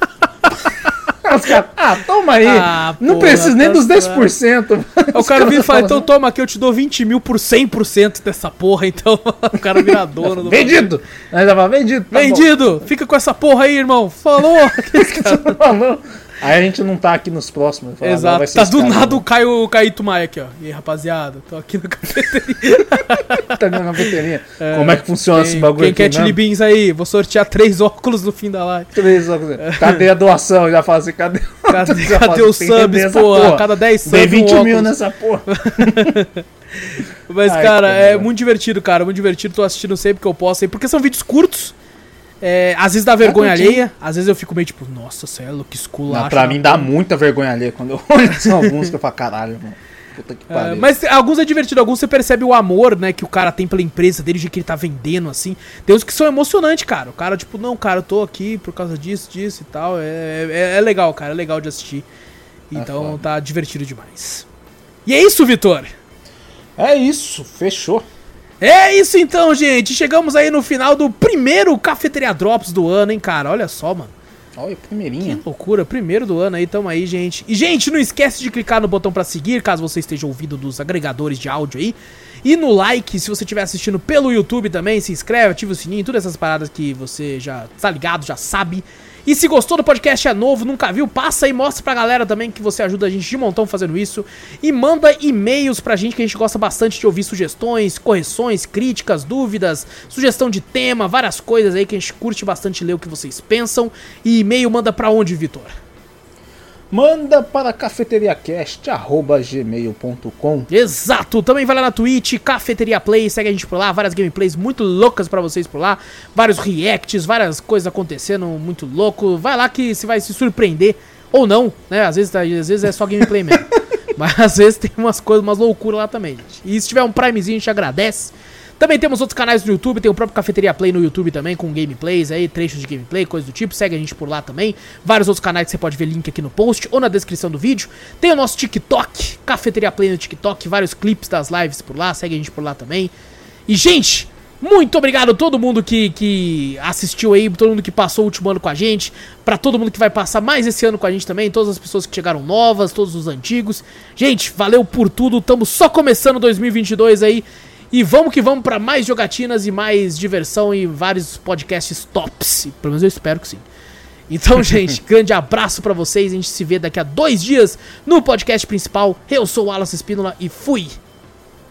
Os caras, ah, toma aí. Ah, não porra, precisa nem tá dos certo. 10%. o cara vira e fala, então toma aqui, eu te dou 20 mil por 100% dessa porra, então o cara vira dono do Vendido! Fala, vendido. tá bom. Vendido! Fica com essa porra aí, irmão. Falou! Falou. Aí a gente não tá aqui nos próximos. fala, agora vai Exato. Tá esse do cara, nada o né? Caio, o Caíto Maia aqui, ó. E aí, rapaziada, tô aqui no cafeteria. Tá na cafeteria. Como é que funciona esse Quem, bagulho quem aqui quer mesmo? chili beans aí? Vou sortear três óculos no fim da live. Três óculos. Cadê a doação? Já fala assim, cadê? Cadê, cadê assim, os tem vender subs, porra. A cada 10 subs Dei um 20 mil nessa porra. Mas, Ai, cara, é bom. muito divertido, cara. Muito divertido. Tô assistindo sempre que eu posso aí. Porque são vídeos curtos. É, às vezes dá vergonha alheia. Às vezes eu fico meio tipo, nossa, céu, que esculacho. Não, pra mim dá muita vergonha ali quando eu olho alguns que eu falo, caralho, mano. Puta que É, pariu. mas alguns é divertido, alguns você percebe o amor, né, que o cara tem pela empresa dele, de que ele tá vendendo, assim. Tem uns que são emocionantes, cara. O cara, tipo, não, cara, eu tô aqui por causa disso, disso e tal. É, é, é legal, cara, é legal de assistir. Então foda. tá divertido demais. E é isso, Vitor. É isso, fechou. É isso então, gente. Chegamos aí no final do primeiro Cafeteria Drops do ano, hein, cara. Olha só, mano. Olha, Que primeirinha. loucura, primeiro do ano aí, tamo aí, gente. E, gente, não esquece de clicar no botão pra seguir, caso você esteja ouvindo dos agregadores de áudio aí. E no like, se você estiver assistindo pelo YouTube também, se inscreve, ativa o sininho, todas essas paradas que você já tá ligado, já sabe. E se gostou do podcast, é novo, nunca viu, passa aí, mostra pra galera também que você ajuda a gente de montão fazendo isso. E manda e-mails pra gente, que a gente gosta bastante de ouvir sugestões, correções, críticas, dúvidas, sugestão de tema, várias coisas aí que a gente curte bastante ler o que vocês pensam. E e-mail manda pra onde, Vitor? Manda para cafeteriacast.gmail.com Exato! Também vai lá na Twitch, Cafeteria Play, segue a gente por lá, várias gameplays muito loucas pra vocês por lá, vários reacts, várias coisas acontecendo muito louco. Vai lá que você vai se surpreender, ou não, né? Às vezes, às vezes é só gameplay mesmo. Mas às vezes tem umas coisas, umas loucuras lá também, gente. E se tiver um Primezinho, a gente agradece. Também temos outros canais no YouTube, tem o próprio Cafeteria Play no YouTube também, com gameplays aí, trechos de gameplay, coisas do tipo. Segue a gente por lá também. Vários outros canais que você pode ver link aqui no post ou na descrição do vídeo. Tem o nosso TikTok, Cafeteria Play no TikTok, vários clipes das lives por lá, segue a gente por lá também. E, gente, muito obrigado a todo mundo que, que assistiu aí, todo mundo que passou o último ano com a gente, pra todo mundo que vai passar mais esse ano com a gente também, todas as pessoas que chegaram novas, todos os antigos. Gente, valeu por tudo, estamos só começando 2022 aí. E vamos que vamos pra mais jogatinas e mais diversão e vários podcasts tops. Pelo menos eu espero que sim. Então, gente, grande abraço pra vocês. A gente se vê daqui a dois dias no podcast principal. Eu sou o Alas Espínola e fui!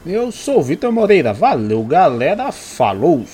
Eu sou o Vitor Moreira. Valeu, galera. Falou!